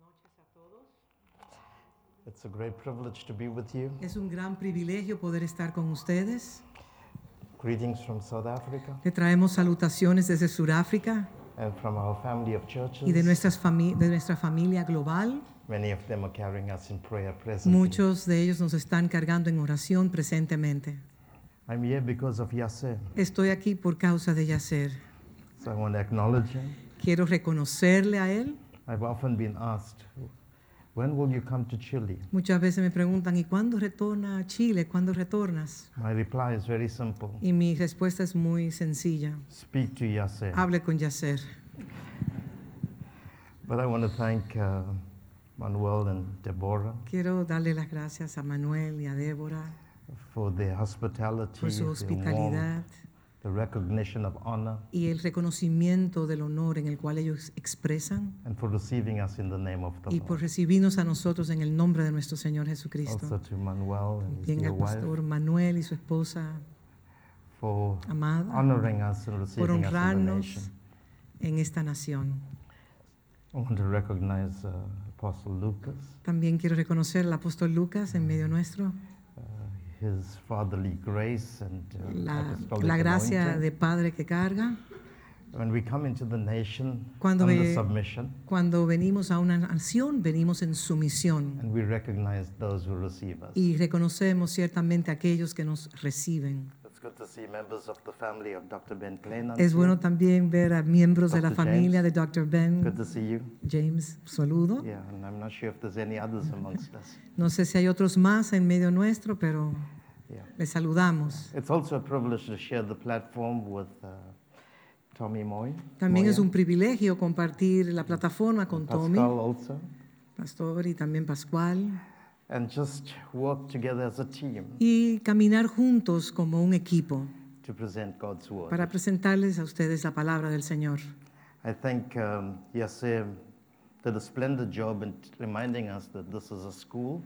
noches a todos. It's a great privilege to be with you. Es un gran privilegio poder estar con ustedes. Greetings from South Africa Le traemos salutaciones desde Sudáfrica and from our family of churches. y de, nuestras fami- de nuestra familia global. Many of them are carrying us in prayer presently. Muchos de ellos nos están cargando en oración presentemente. I'm here because of Yasser, Estoy aquí por causa de Yacer. so I want to acknowledge him. Quiero reconocerle a él. I've often been asked, when will you come to Chile? Muchas veces me preguntan, ¿y cuándo retorna a Chile? ¿Cuándo retornas? My reply is very simple. Y mi respuesta es muy sencilla. Speak to Yasser. Hable con Yacer. But I want to thank uh, Manuel and Deborah Quiero darle las gracias a Manuel y a Débora for their hospitality, por su hospitalidad the recognition of honor, y el reconocimiento del honor en el cual ellos expresan and for receiving us in the name of the y por recibirnos a nosotros en el nombre de nuestro Señor Also Jesucristo. to Manuel and dear al wife pastor Manuel y su esposa for amada honoring us and por receiving us in the honrarnos nation. en esta nación. I want to recognize uh, Apostle Lucas, También quiero reconocer al apóstol Lucas en medio nuestro, his fatherly grace and uh, la, la gracia anointing. de Padre que carga. When we come into the nation Cuando ve- submission, Cuando venimos a una nación, venimos en sumisión and we recognize those who receive us. y reconocemos ciertamente a aquellos que nos reciben. Good Dr. Es bueno también ver a miembros de la Dr. familia de. Dr. Good Ben to see you. James. Saludo. Yeah, and I'm not sure if there's any others amongst us. No sé si hay otros más en medio nuestro, pero Yeah. les saludamos. It's also a privilege to share the platform with uh, Tommy Moy. También es Moya, un privilegio compartir la plataforma con Pascal Tommy, also, Pastor y también Pascual, and just work together as a team y caminar juntos como un equipo to present God's word. para presentarles a ustedes la palabra del Señor. I think um, Yasser did a splendid job in reminding us that this is a school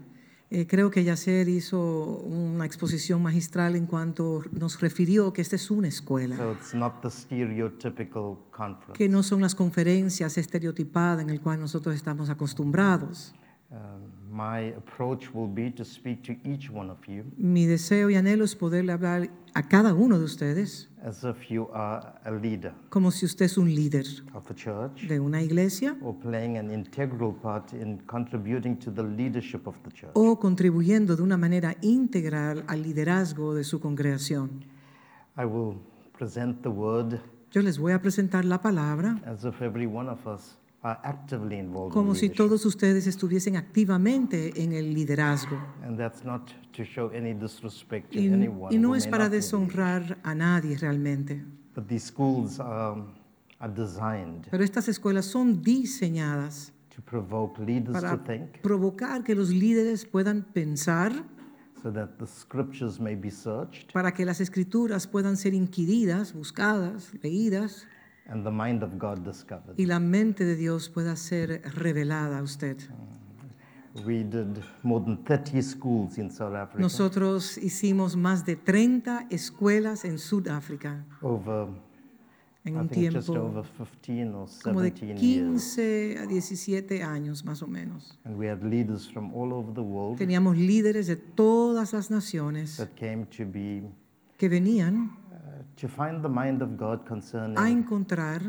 Eh, creo que Yacer hizo una exposición magistral en cuanto nos refirió que esta es una escuela, So it's not the stereotypical conference. que no son las conferencias estereotipadas en el cual nosotros estamos acostumbrados. Um, my approach will be to speak to each one of you Mi deseo y anhelo es poderle hablar a cada uno de ustedes as if you are a leader como si usted es un líder of the church de una iglesia or playing an integral part in contributing to the leadership of the church. o contribuyendo de una manera integral al liderazgo de su congregación. I will present the word Yo les voy a presentar la palabra as if every one of us como si todos ustedes estuviesen activamente en el liderazgo. And that's not to show any disrespect to Y, anyone. y no es para deshonrar a nadie realmente. Um, Pero estas escuelas son diseñadas para provocar que los líderes puedan pensar, so that the scriptures may be searched para que las escrituras puedan ser inquiridas, buscadas, leídas and the mind of God discovered. y la mente de Dios pueda ser revelada a usted. We did more than 30 schools in South Africa Nosotros hicimos más de 30 escuelas en Sudáfrica over, en I un think, just tiempo over 15 or como de 17 years. 15 a 17 años más o menos. And we had leaders from all over the world Teníamos líderes de todas las naciones that came to be que venían to find the mind of God a concerning encontrar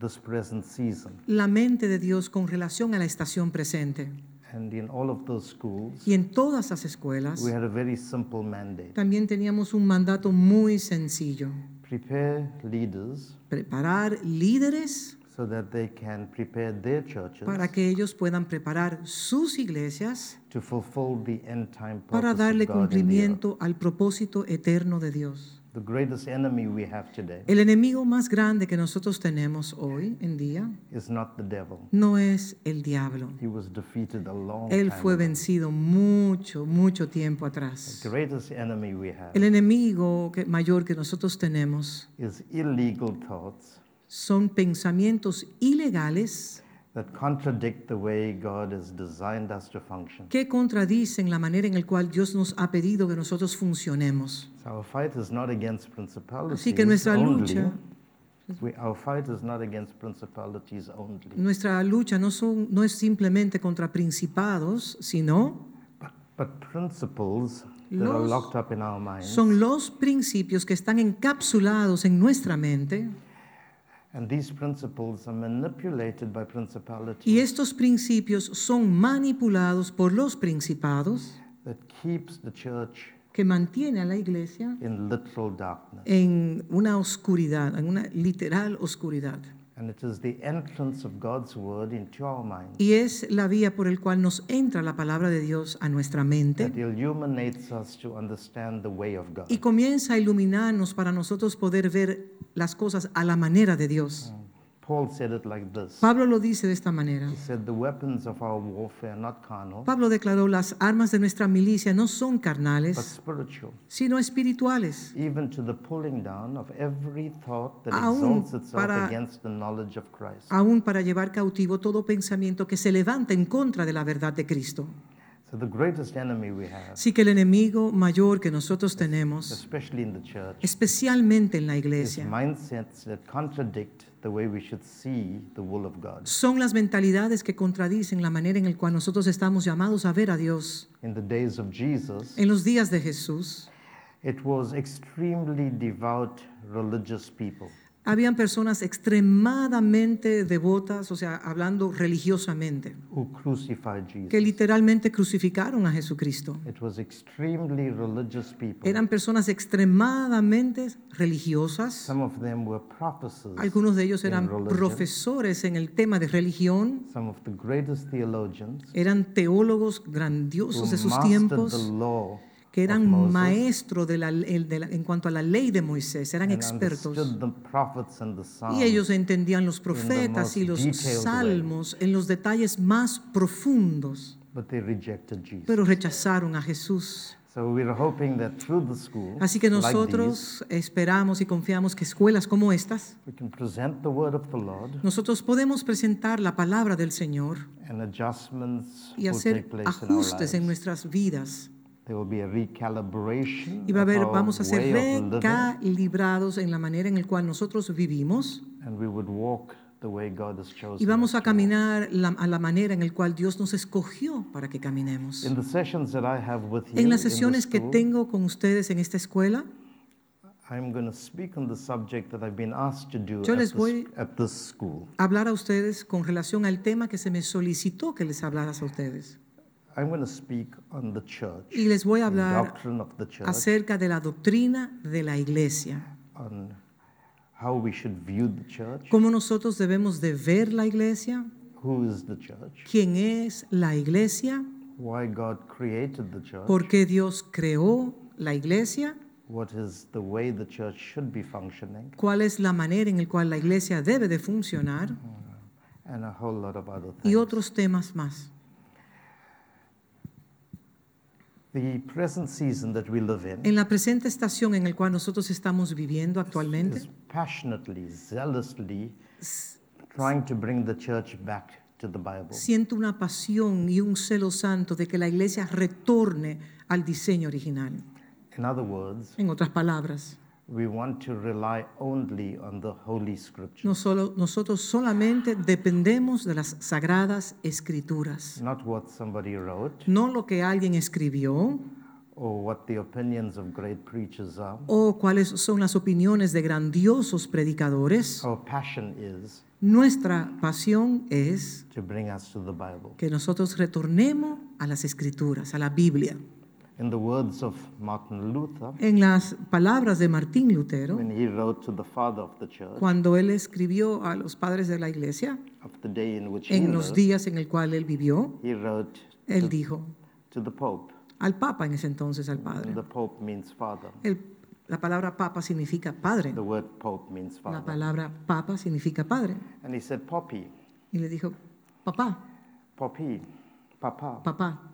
this present season. la mente de Dios con relación a la estación presente. And in all of those schools, Y en todas las escuelas we had a very simple mandate. también teníamos un mandato muy sencillo. Prepare leaders Preparar líderes so that they can prepare their churches para que ellos puedan preparar sus iglesias to fulfill the end time para darle cumplimiento al propósito eterno de Dios. The greatest enemy we have today El enemigo más grande que nosotros tenemos hoy en día is not the devil. no es el diablo. He was defeated a long Él time fue ago. vencido mucho, mucho tiempo atrás. The greatest enemy we have El enemigo que- mayor que nosotros tenemos is illegal thoughts son pensamientos ilegales that contradict the way God has designed us to function. que contradicen la manera en la cual Dios nos ha pedido que nosotros funcionemos. So our fight is not against principalities Así que nuestra only, lucha, We, our fight is not against principalities only, Nuestra lucha no, son, no es simplemente contra principados, sino but, but principles that are Los- locked up in our minds. son los principios que están encapsulados en nuestra mente y estos principios son manipulados por los principados that keeps the church que mantiene a la iglesia in literal darkness. en una oscuridad, en una literal oscuridad. And it is the entrance of God's word into our minds Y es la vía por el cual nos entra la palabra de Dios a nuestra mente that illuminates us to understand the way of God. y comienza a iluminarnos para nosotros poder ver las cosas a la manera de Dios. Paul said it like this. Pablo lo dice de esta manera. He said, The weapons of our warfare are not carnal, Pablo declaró, las armas de nuestra milicia no son but carnales, spiritual, sino espirituales, even to the pulling down of every thought that Aún exalts itself para- against the knowledge of Christ. aún para llevar cautivo todo pensamiento que se levanta en contra de la verdad de Cristo. So, the greatest enemy we have, Así que el enemigo mayor que nosotros tenemos, especially in the church, especialmente en la iglesia, son las mentalidades que contradicen la manera en la cual nosotros estamos llamados a ver a Dios. In the days of Jesus, En los días de Jesús, it was extremely devout religious people habían personas extremadamente devotas, o sea, hablando religiosamente, who crucified Jesus. que literalmente crucificaron a Jesucristo. It was extremely religious people. Eran personas extremadamente religiosas. Some of them were prophecies. Algunos de ellos eran in profesores en el tema de religión. Some of the greatest theologians Eran teólogos who grandiosos de sus tiempos, the law que eran maestros de de la- en cuanto a la ley de Moisés, eran expertos. Y ellos entendían los profetas y los salmos en los detalles más profundos, but they rejected Jesus. pero rechazaron a Jesús. so we are hoping that through the school, Así que like these, nosotros esperamos y confiamos que escuelas como estas, we can present the word of the Lord nosotros podemos presentar la palabra del Señor and adjustments y hacer ajustes en nuestras vidas. There will be a recalibration Y va a haber, vamos a ser recalibrados en la manera en la cual nosotros vivimos and we would walk the way God has chosen y vamos a caminar la- a la manera en la cual Dios nos escogió para que caminemos. En las sesiones que tengo con ustedes en esta escuela, I'm going to speak on the subject that I've been asked to do Yo les voy- school. hablar a ustedes con relación al tema que se me solicitó que les hablaras a ustedes. I'm going to speak on the church, Y les voy a hablar doctrine of the church, acerca de la doctrina de la iglesia, on how we should view the church, cómo nosotros debemos de ver la iglesia, who is the church, quién es la iglesia, why God created the church, por qué Dios creó la iglesia, what is the way the church should be functioning, cuál es la manera en la cual la iglesia debe de funcionar and a whole lot of other y things. otros temas más. The present season that we live in En la presente estación en la cual nosotros estamos viviendo actualmente, is passionately, zealously trying to bring the church back to the Bible. siento una pasión y un celo santo de que la iglesia retorne al diseño original. In other words, En otras palabras, we want to rely only on the Holy Scripture, no solo, nosotros solamente dependemos de las sagradas escrituras, not what somebody wrote no lo que alguien escribió or what the opinions of great preachers are. o cuáles son las opiniones de grandiosos predicadores. Our passion is Nuestra pasión es to bring us to the Bible. que nosotros retornemos a las escrituras, a la Biblia. In the words of Martin Luther, En las palabras de Martín Lutero, when he wrote to the father of the church, cuando él escribió a los padres de la iglesia, of the day in which he en los lived, días en el cual él vivió, he wrote él dijo to the Pope, al Papa en ese entonces, al Padre. the Pope means father. El- la palabra Papa significa Padre. The word Pope means La father. palabra Papa significa Padre. And he said, Poppy, Y le dijo, Papá, Poppy, Papa. papá,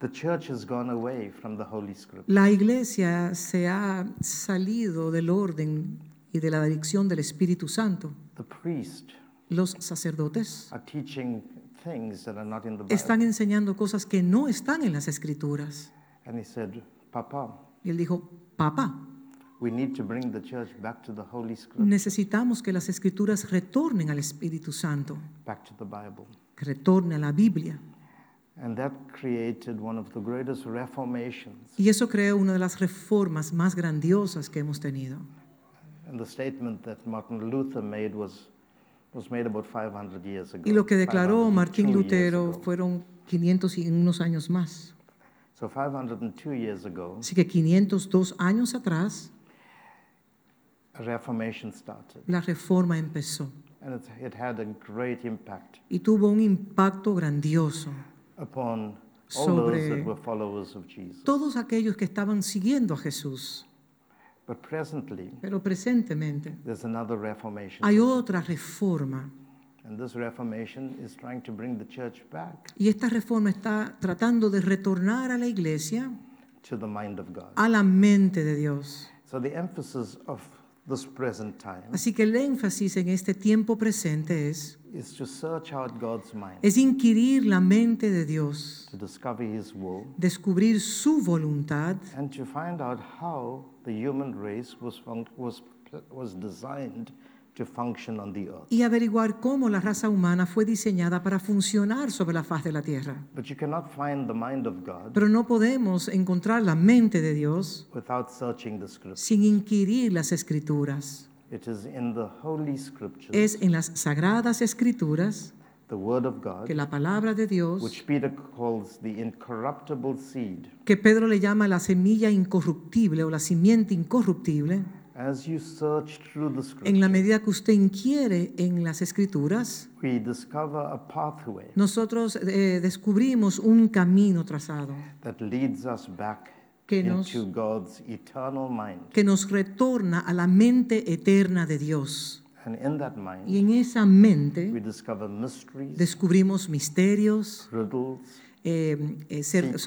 The church has gone away from the Holy Scripture. la iglesia se ha salido del orden y de la dirección del Espíritu Santo. The priest Los sacerdotes are teaching things that are not in the Bible. están enseñando cosas que no están en las escrituras. And he said, Papa, Y él dijo, papá, We need to bring the church back to the Holy Scripture, Necesitamos que las escrituras retornen al Espíritu Santo, back to the Bible. que retorne a la Biblia. Y eso creó una de las reformas más grandiosas que hemos tenido. And the statement that Martin Luther made was, was made about 500 years ago. Y lo que declaró 502 Martín Lutero fueron 500 y unos años más. So 502 years ago, Así que 502 años atrás, a reformation started. la reforma empezó And it, it had a great impact y tuvo un impacto grandioso. Upon all Sobre- those that were followers of Jesus. Todos aquellos que estaban siguiendo a Jesús, But presently, pero presentemente there's another reformation. hay otra reforma And this reformation is trying to bring the church back y esta reforma está tratando de retornar a la iglesia to the mind of God. a la mente de Dios. So the emphasis of this present time Así que el énfasis en este tiempo presente es, is to search out God's mind, es inquirir la mente de Dios, to discover His will, descubrir su voluntad and to find out how the human race was, func- was, was designed to function on the earth. y averiguar cómo la raza humana fue diseñada para funcionar sobre la faz de la tierra. But you cannot find the mind of God Pero no podemos encontrar la mente de Dios without searching the scripture. sin inquirir las escrituras. It is in the Holy Scriptures, Es en las sagradas escrituras the Word of God, que la palabra de Dios, which Peter calls the incorruptible seed. que Pedro le llama la semilla incorruptible o la simiente incorruptible, As you search through the en la medida que usted inquiere en las escrituras, we discover a pathway nosotros eh, descubrimos un camino trazado that leads us back Que nos- into God's eternal mind. que nos retorna a la mente eterna de Dios. And in that mind, Y en esa we mente discover mysteries, descubrimos misterios, riddles, eh, eh, Secrets.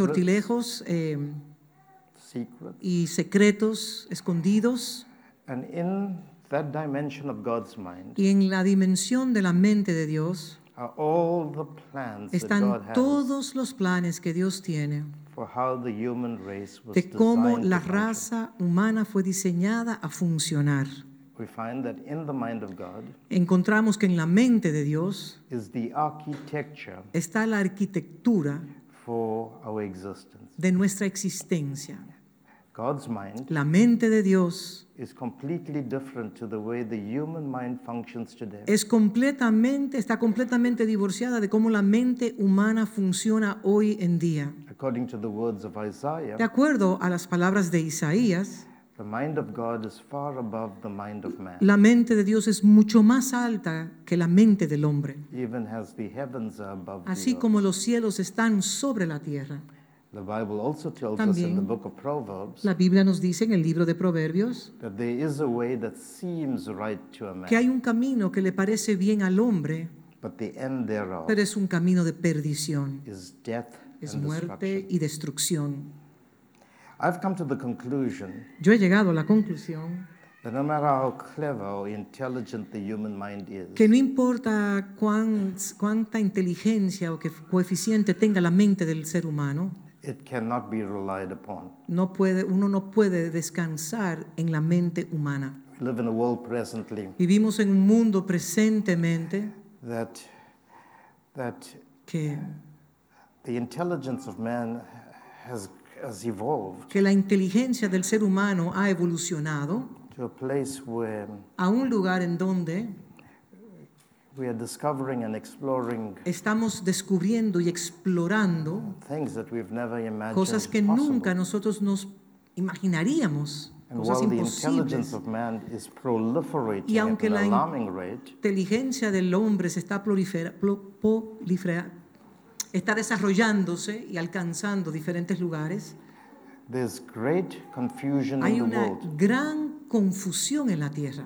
secrets. y secretos escondidos. And in that dimension of God's mind Y en la dimensión de la mente de Dios are all the plans that God están has todos los planes que Dios tiene for how the human race was de cómo designed la to function. raza humana fue diseñada a funcionar. We find that in the mind of God Encontramos que en la mente de Dios is the architecture está la arquitectura for our existence. de nuestra existencia. God's mind La mente de Dios is completely different to the way the human mind functions today. es completamente, está completamente divorciada de cómo la mente humana funciona hoy en día. According to the words of Isaiah, De acuerdo a las palabras de Isaías, the mind of God is far above the mind of man, la mente de Dios es mucho más alta que la mente del hombre, even as the heavens are above the así earth. como los cielos están sobre la tierra. The Bible also tells us in También- the book of Proverbs La Biblia nos dice en el libro de Proverbios that there is a way that seems right to a man, que hay un camino que le parece bien al hombre, but the end thereof pero es un camino de perdición, is death es and muerte destruction. y destrucción. I've come to the conclusion Yo he llegado a la conclusión that no matter how clever or intelligent the human mind is, que no importa cuán- cuánta inteligencia o qué coeficiente tenga la mente del ser humano, it cannot be relied upon. no puede, uno no puede descansar en la mente humana. We live in a world presently Vivimos en un mundo presentemente that that que, the intelligence of man has has evolved que la inteligencia del ser humano ha evolucionado to a place where a un lugar en donde we are discovering and exploring estamos descubriendo y explorando things that we've never imagined cosas que possible. nunca nosotros nos imaginaríamos, And cosas while imposibles. intelligence of man is proliferating Y at aunque an la rate, inteligencia del hombre se está prolifera- está desarrollándose y alcanzando diferentes lugares, there's great confusion hay in the una world. gran confusión en la tierra.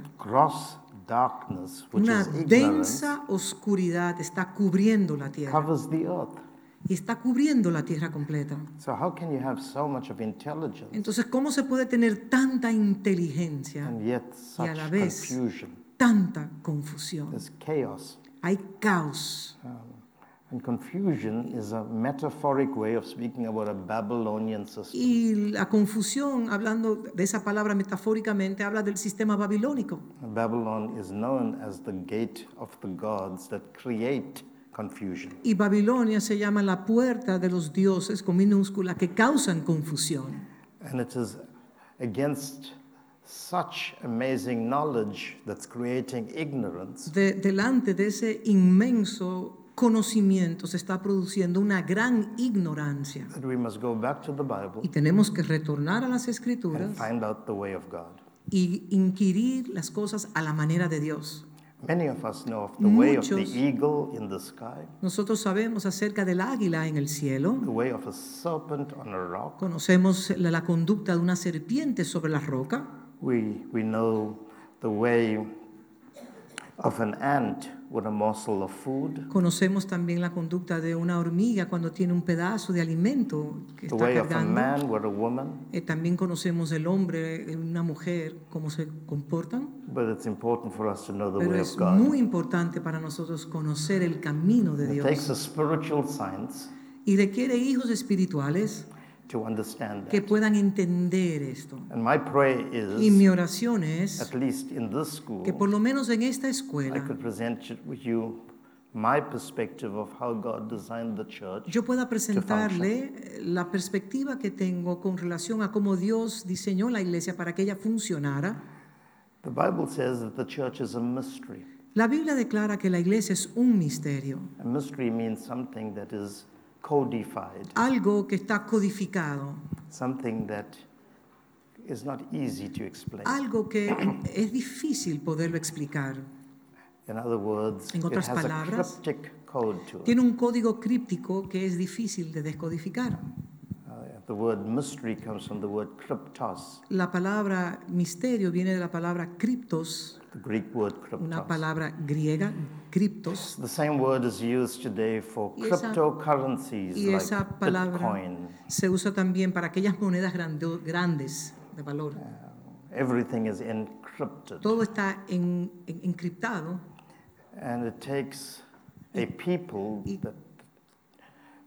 Darkness, which Una is densa oscuridad está cubriendo la tierra covers the earth. y está cubriendo la tierra completa. So how can you have so much of intelligence Entonces, ¿cómo se puede tener tanta inteligencia, and yet y a such la vez confusion? tanta confusión? There's chaos. Hay caos. Um, And confusion is a metaphoric way of speaking about a Babylonian system. Y la confusión, hablando de esa palabra metafóricamente, habla del sistema babilónico. Babylon is known as the gate of the gods that create confusion. Y Babilonia se llama la puerta de los dioses con minúscula que causan confusión. And it is against such amazing knowledge that's creating ignorance De- delante de ese inmenso conocimiento se está produciendo una gran ignorancia. that we must go back to the Bible Y tenemos que retornar a las escrituras and find out the way of God. y inquirir las cosas a la manera de Dios. Many of us know of the way of the Muchos- eagle in the sky, Nosotros sabemos acerca del águila en el cielo, the way of a serpent on a rock. conocemos la, la conducta de una serpiente sobre la roca, We, we know the way of an ant with a morsel of food, conocemos también la conducta de una hormiga cuando tiene un pedazo de alimento que the está way of a man with a woman. Eh, también conocemos el hombre y una mujer, cómo se comportan. But it's important for us to know the Pero way es of God. muy importante para nosotros conocer el camino de It takes Dios. a spiritual science Y requiere hijos espirituales to understand que that. puedan entender esto. And my prayer Y mi is, oración es at least in this school, que por lo menos en esta I escuela could present you- with you my perspective of how God designed the church. yo pueda presentarle la perspectiva que tengo con relación a cómo Dios diseñó la iglesia para que ella funcionara. The Bible says that the church is a mystery. La Biblia declara que la iglesia es un misterio, A mystery means something that is codified, algo que está codificado, something that is not easy to explain. algo que es difícil poderlo explicar. In other words, En it otras has a palabras, cryptic code to it. Tiene un código críptico que es difícil de descodificar. Uh, the word mystery comes from the word cryptos, La palabra misterio viene de la palabra criptos, the Greek word una cryptos. palabra griega, criptos, The same word is used today for Y esa- cryptocurrencies y like esa palabra Bitcoin. se usa también para aquellas monedas grande- grandes de valor. Everything is encrypted. Todo está en- en- encriptado And it takes a people y- that,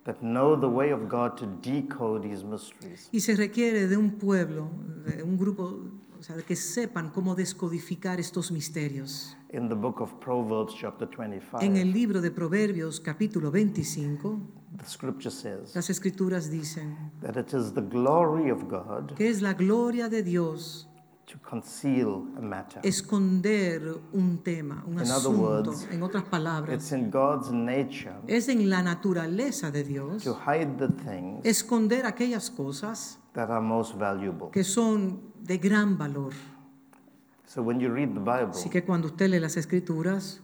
that know the way of God to decode these mysteries. y se requiere de un pueblo, de un grupo, o sea, que sepan cómo descodificar estos misterios. In the book of Proverbs, chapter 25, En el libro de Proverbios capítulo 25, the scripture says las escrituras dicen that it is the glory of God que es la gloria de Dios to conceal a matter. esconder un tema, un In other asunto. words, En otras palabras, It's in God's nature es en la naturaleza de Dios to hide the things esconder aquellas cosas that are most valuable. que son de gran valor. So when you read the Bible, Así que cuando usted lee las escrituras,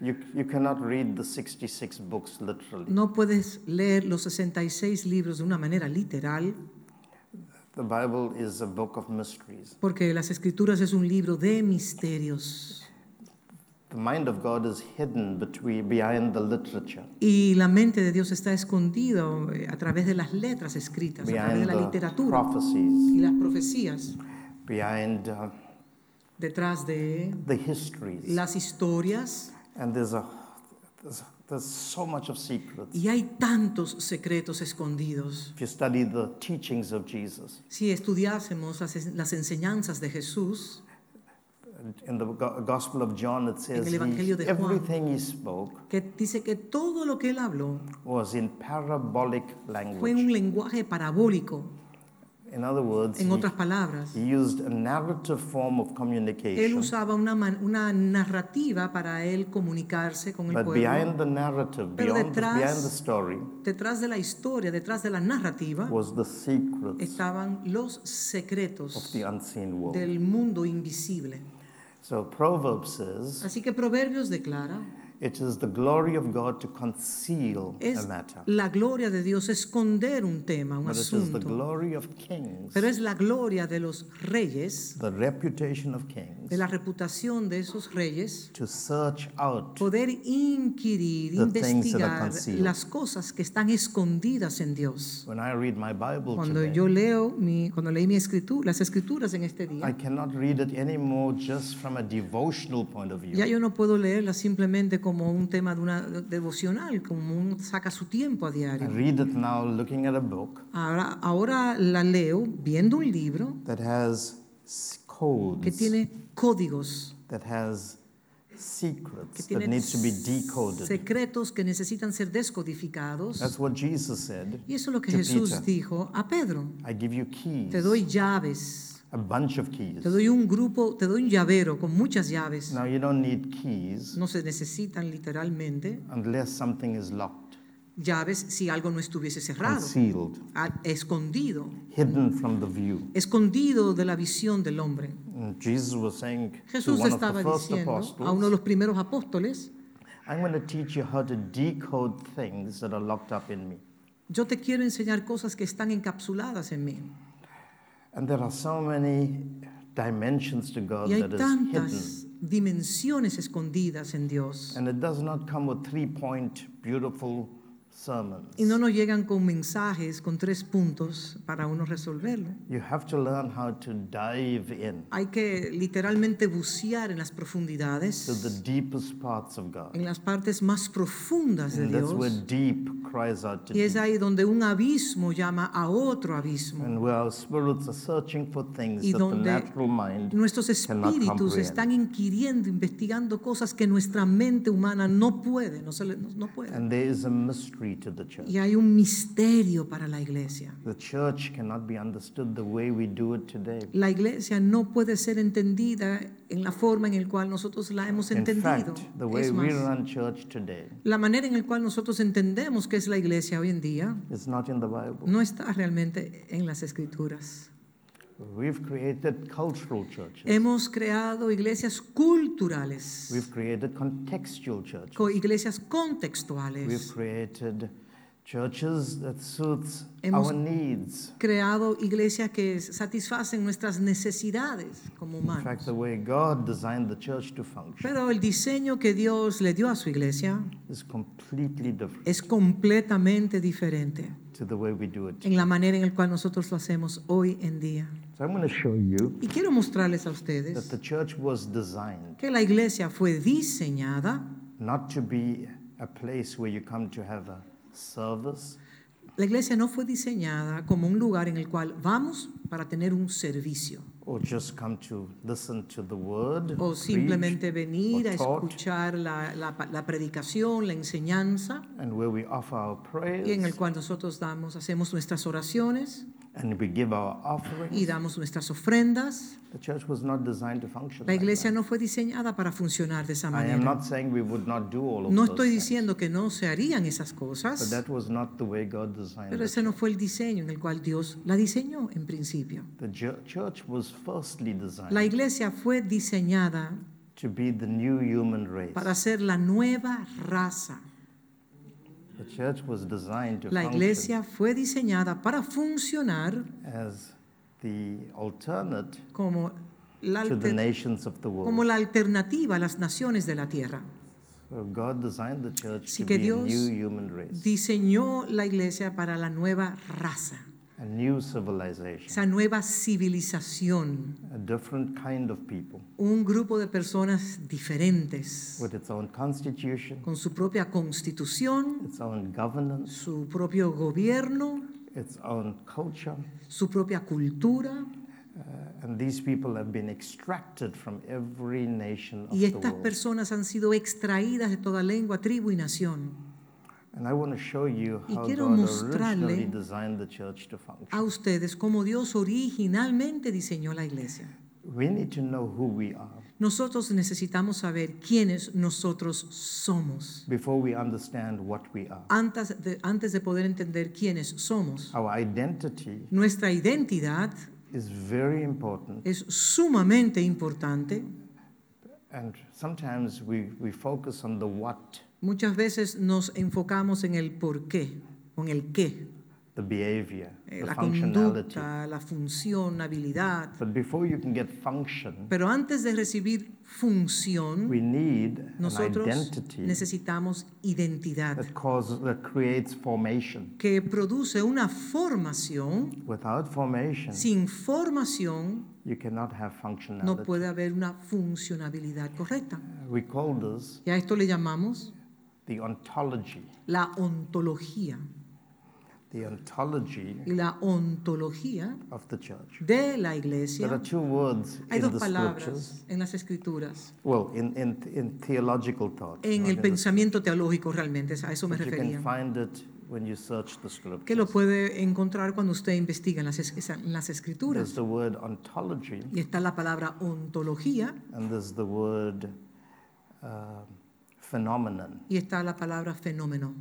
you, you cannot read the 66 books literally. no puedes leer los 66 libros de una manera literal, The Bible is a book of mysteries. porque las escrituras es un libro de misterios. Y la mente de Dios está escondida eh, a través de las letras escritas, a través de la literatura y las profecías, behind uh, detrás de the histories. las historias. And there's a there's, there's so much of secrets. Y hay tantos secretos escondidos. If you study the teachings of Jesus, Si estudiásemos las, las enseñanzas de Jesús, in the Go- Gospel of John, it says el Evangelio he, de Juan. everything he spoke que dice que todo lo que él habló was in parabolic fue language. un lenguaje parabólico. In other words, En he, otras palabras, he used a narrative form of él communication. usaba una, narrativa para él comunicarse con el But pueblo. behind the narrative, Pero beyond detrás- behind the story, Detrás de la historia, detrás de la narrativa, was the secrets estaban los of secretos the unseen world. del mundo invisible. So Proverbs says Así que Proverbios declara, it is the glory of God to conceal a es matter, la gloria de Dios esconder un tema, un but it is the asunto. glory of kings, Pero es la gloria de los reyes, the reputation of kings, de la reputación de esos reyes, to search out poder inquirir, The things that are investigar las cosas que están escondidas en Dios. When I read my Bible Cuando today, yo leo mi, cuando leí mi escritura, las escrituras en este I día, cannot read it anymore just from a devotional point of view. ya yo no puedo leerlas simplemente como como un tema de una devocional, como un saca su tiempo a I diario. read it now looking at a book Ahora, ahora la leo viendo un libro that has s- que codes, tiene códigos, that has que secrets that to be decoded. secretos que necesitan ser descodificados. That's what Jesus said. Y eso es lo que Jesús Peter. dijo a Pedro. I give you keys, Te doy llaves, a bunch of keys. te doy un grupo, te doy un llavero con muchas llaves. Now you don't need keys No se necesitan literalmente unless something is locked, llaves si algo no estuviese cerrado, concealed, a- escondido, hidden from the view. escondido de la visión del hombre. And Jesus was saying to Jesús one of estaba the first diciendo a uno de apostles, los primeros apóstoles, I'm going to teach you how to decode things that are locked up in me. yo te quiero enseñar cosas que están encapsuladas en mí. And there are so many dimensions to God Y hay that is hidden. tantas dimensiones escondidas en Dios. And it does not come with three point, beautiful sermons. Y no nos llegan con mensajes, con tres puntos para uno resolverlo. You have to learn how to dive in Hay que literalmente bucear en las to profundidades, the deepest parts of God. en las partes más profundas de And that's where Dios. deep cries out to Y es deep. ahí donde un abismo llama a otro abismo. And where our spirits are searching for things Y that the donde natural mind Nuestros cannot espíritus comprehend. están inquiriendo, investigando cosas que nuestra mente humana no puede, no, se le- no- no puede. And there is a mystery to the church. Y hay un misterio para la iglesia. The church cannot be understood the way we do it today. La iglesia no puede ser entendida en la forma en la cual nosotros la hemos In entendido. fact, the way Es we más, run church today la manera en la cual nosotros entendemos que es la iglesia hoy en día is not in the Bible. no está realmente en las escrituras. We've created cultural churches. Hemos creado iglesias culturales, We've created contextual churches. co- iglesias We've contextuales. created churches that suits Hemos- our needs. creado iglesias que satisfacen nuestras necesidades como In fact, humanos. the way God designed the church to function Pero el diseño que Dios le dio a su iglesia is completely different es completamente diferente to the way we do it. en la manera en la cual nosotros lo hacemos hoy en día. So I'm going to show you Y quiero mostrarles a that ustedes the church was designed que la iglesia fue diseñada, not to be a place where you come to have a service, la iglesia no fue diseñada como un lugar en el cual vamos para tener un servicio. Or just come to listen to the word, o simplemente venir a or taught, escuchar la, la- la predicación, la enseñanza, and where we offer our y en el prayers. cual nosotros damos, hacemos nuestras oraciones and we give our y offerings. damos nuestras ofrendas. The church was not designed to function. La iglesia no fue diseñada para funcionar de esa I am manera. not saying we would not do all of No estoy things, diciendo que no se harían esas but cosas, that was not the way God designed pero ese no fue el diseño en el cual Dios la diseñó en principio. The church was firstly La designed iglesia fue diseñada to be the new human race. para ser la nueva raza. The church was designed to La iglesia fue diseñada para funcionar as the alternate como la, to the alter- nations of the como la alternativa a las naciones de la tierra. So God designed the church Así que Dios Diseñó la iglesia para la nueva raza, a new civilization, esa nueva civilización, a different kind of people. Un grupo de personas diferentes, with its own constitution, con su propia constitución, its own governance, su propio gobierno, its own culture. su propia cultura. And these people have been extracted from every nation of Y estas personas han sido extraídas de toda lengua, tribu y nación. Y how quiero God mostrarle originally designed the church to function. A ustedes cómo Dios originalmente diseñó la iglesia. We need to know who we are Nosotros necesitamos saber quiénes nosotros somos. before we understand what we are. Antes de, antes de poder entender quiénes somos. Our identity Nuestra identidad is very important, es sumamente importante. and sometimes we, we focus on the what, Muchas veces nos enfocamos en el por qué, o en el qué. the behavior, eh, the la conducta, la habilidad. But before you can get function, Pero antes de recibir función, we need an nosotros identity necesitamos identidad that causes that creates formation. que produce una formación. Without formation, Sin formación you cannot have no functionality. puede haber una funcionabilidad correcta. We call this Y a esto le llamamos the ontology. la ontología. The ontology Y la ontología of the church. de la There are iglesia. two words Hay in dos the palabras en las escrituras, Well, in, in, in theological thought. en el pensamiento teológico realmente, a eso me But you can refería. find it when you search the Que lo puede encontrar cuando usted investiga en las, es- en las There's escrituras. the word ontology, Y está la palabra ontología and there's the word uh, phenomenon. y está la palabra fenómeno.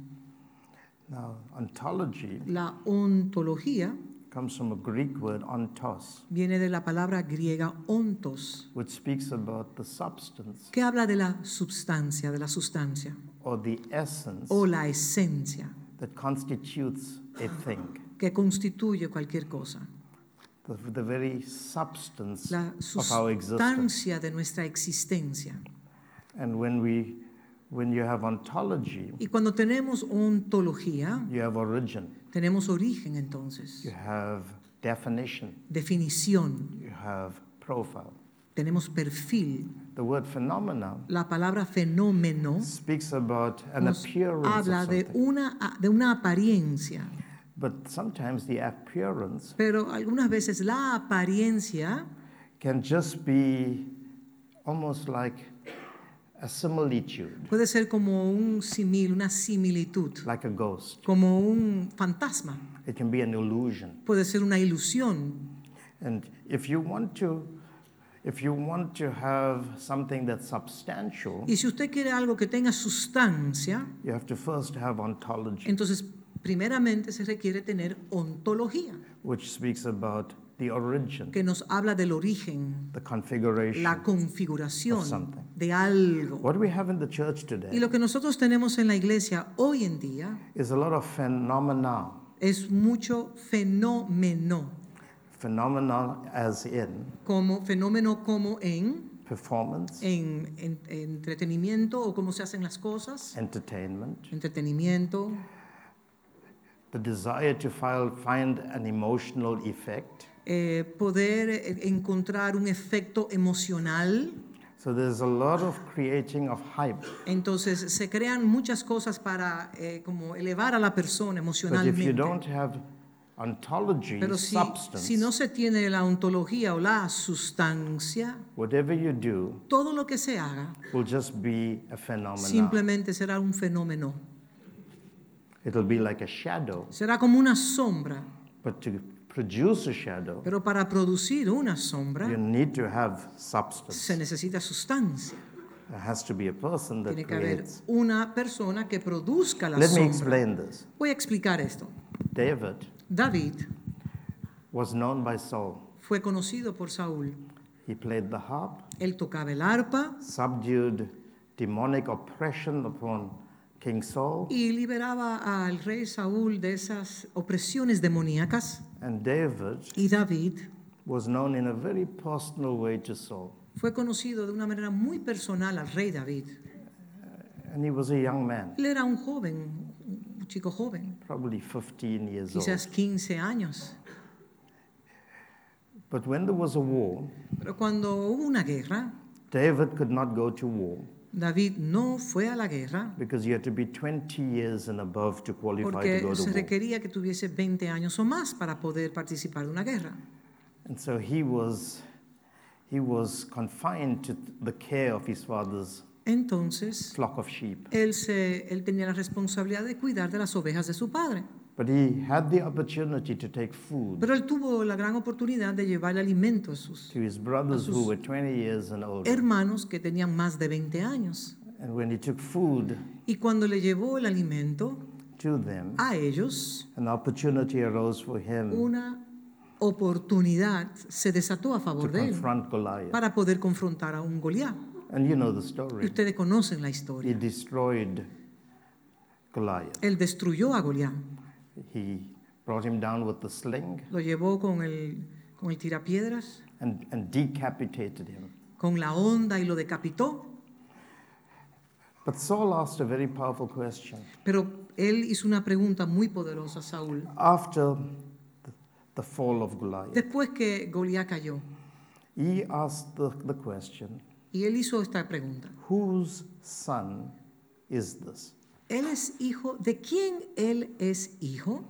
Now, ontology La ontología comes from a Greek word ontos, viene de la palabra griega ontos, which speaks about the substance que habla de la substancia, de la sustancia, or the essence o la esencia that constitutes a thing. que constituye cualquier cosa. The, the very substance La of our existence. sustancia de nuestra existencia. And when we, when you have ontology, Y cuando tenemos ontología, you have origin, tenemos origen entonces, you have definition, definición, you have profile. tenemos perfil. The word phenomena La palabra fenómeno speaks about an nos appearance habla de una, de una apariencia, But sometimes the appearance pero algunas veces la apariencia can just be almost like a similitude, puede ser como un simil, una similitud, like a ghost. como un fantasma, It can be an illusion. puede ser una ilusión. And if you want to, if you want to have something that's substantial, Y si usted quiere algo que tenga sustancia, you have to first have ontology, entonces primeramente se requiere tener ontología, which speaks about the origin, que nos habla del origen, the configuration. la of configuración something. de algo. What we have in the church Y today lo que nosotros tenemos en la iglesia hoy en día is a lot of phenomena. es mucho fenómeno, Phenomena as in como fenómeno como en, performance, en, en- entretenimiento o cómo se hacen las cosas, entertainment, entretenimiento, the desire to find an emotional effect. Eh, poder eh, encontrar un efecto emocional. So there's a lot of creating of hype. Entonces se crean muchas cosas para eh, como elevar a la persona But if you emocionalmente. don't have ontology, Pero si, substance, si no se tiene la ontología o la sustancia, whatever you do todo lo que se haga will just be a phenomenon. simplemente será un fenómeno. It'll be like a shadow. Será como una sombra. But to produce a shadow, Pero para producir una sombra you need to have se substance. necesita sustancia. There has to be a person that Tiene que haber creates. una persona que produzca la Let me sombra. explain this. Voy a explicar esto. David David was known by Saul. fue conocido por Saúl. He played the harp, Él tocaba el arpa subdued demonic oppression upon King Saul, y liberaba al rey Saúl de esas opresiones demoníacas. And David Y David was known in a very personal way to Saul. fue conocido de una manera muy personal al rey David. And he was a young man, Él era un joven, un chico joven, probably 15 years old. quizás 15 años. But when there was a war, Pero cuando hubo una guerra, David could not go to war David no fue a la guerra because you had to be 20 years and above to qualify to porque go to se war. requería que tuviese 20 años o más para poder participar de una guerra. And so he was, he was confined to the care of his father's Entonces, flock of sheep. él, se, él tenía la responsabilidad de cuidar de las ovejas de su padre. But he had the opportunity to take food Pero él tuvo la gran oportunidad de llevarle alimento a sus to his brothers who were 20 years and older. hermanos que tenían más de 20 años. And when he took food Y cuando le llevó el alimento to them, a ellos, an opportunity arose for him una oportunidad se desató a to favor de él confront Goliath. para poder confrontar a un Goliat. And you know the Y story. ustedes conocen la He historia. destroyed Goliath. Él destruyó a Goliat, He, brought him down with the sling, lo llevó con el, con el tirapiedras, and, and decapitated him. con la onda y lo decapitó. But Saul asked a very powerful question. Pero él hizo una pregunta muy poderosa Saúl. After the, the fall of Goliath, Después que Goliat cayó, he asked the, the question y él hizo esta pregunta. Whose son is this? ¿Él es hijo? ¿De quién él es hijo?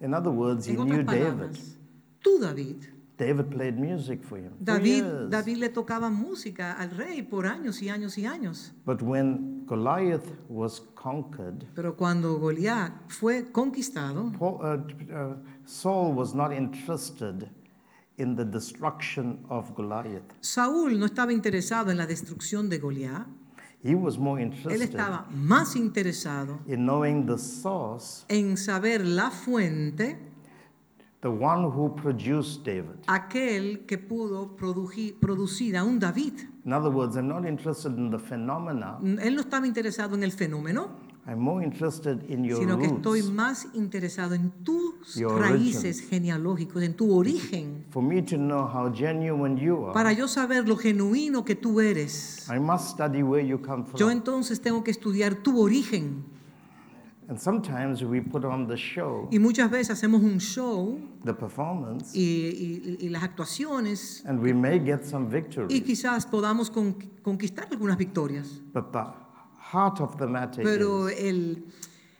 In other words, he En knew otras David. palabras, tú David. David played music for him. for David, years. David le tocaba música al rey por años y años y años. But when Goliath was conquered, Pero cuando Goliat fue conquistado, Paul, uh, uh, Saul was not interested in the destruction of Goliath. Saúl no estaba interesado en la destrucción de Goliat. He was more Él interested estaba más interesado in knowing the source, en saber la fuente, the one who produced David. aquel que pudo producir a un David. In other words, I'm not interested in the phenomena. Él no estaba interesado en el fenómeno, I'm more interested in your sino que estoy roots. más interesado en tus Your raíces genealógicos, en tu origen. For me to know how genuine you Para are, yo saber lo genuino que tú eres, I must study where you come yo from. entonces tengo que estudiar tu origen. And sometimes we put on the show, Y muchas veces hacemos un show the performance, y, y- y las actuaciones and we may get some y victory. quizás podamos con- conquistar algunas victorias. But heart of the matter Pero is el,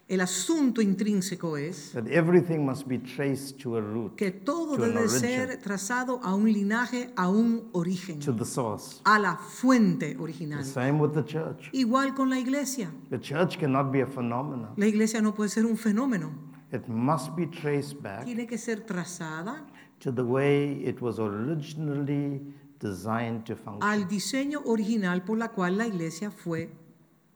el asunto intrínseco es that everything must be traced to a root, que todo To an debe origin. ser trazado a un linaje, a un origen, to the source. a la fuente The original. same with the church. Igual con la iglesia. The church cannot be a phenomenon. La iglesia no puede ser un fenómeno. It must be traced back Tiene que ser trazada to the way it was originally designed to function. al diseño original por la cual la iglesia fue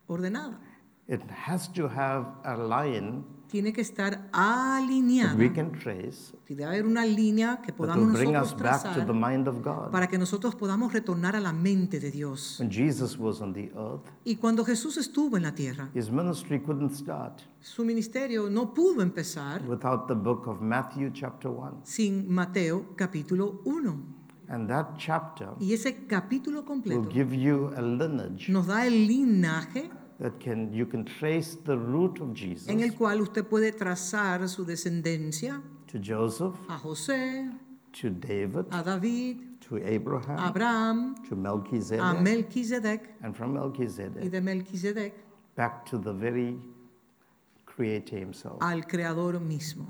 ordenada. It has to have a line Tiene que estar alineada. we can trace Debe haber una línea que podamos will nosotros trazar para que nosotros podamos retornar a la mente de Dios. When Jesus was on the earth, Y cuando Jesús estuvo en la tierra, his ministry couldn't start su ministerio no pudo empezar without the book of Matthew, chapter 1. sin Mateo capítulo 1. And that chapter Y ese capítulo will completo give you a lineage nos da el linaje that can you can trace the root of Jesus en el cual usted puede trazar su descendencia to Joseph, a José, to David, a David, to Abraham, Abraham, to Melchizedek, a Melchizedek, and from Melchizedek, y Melchizedek de Melquisedec back to the very Creator Himself. al Creador mismo.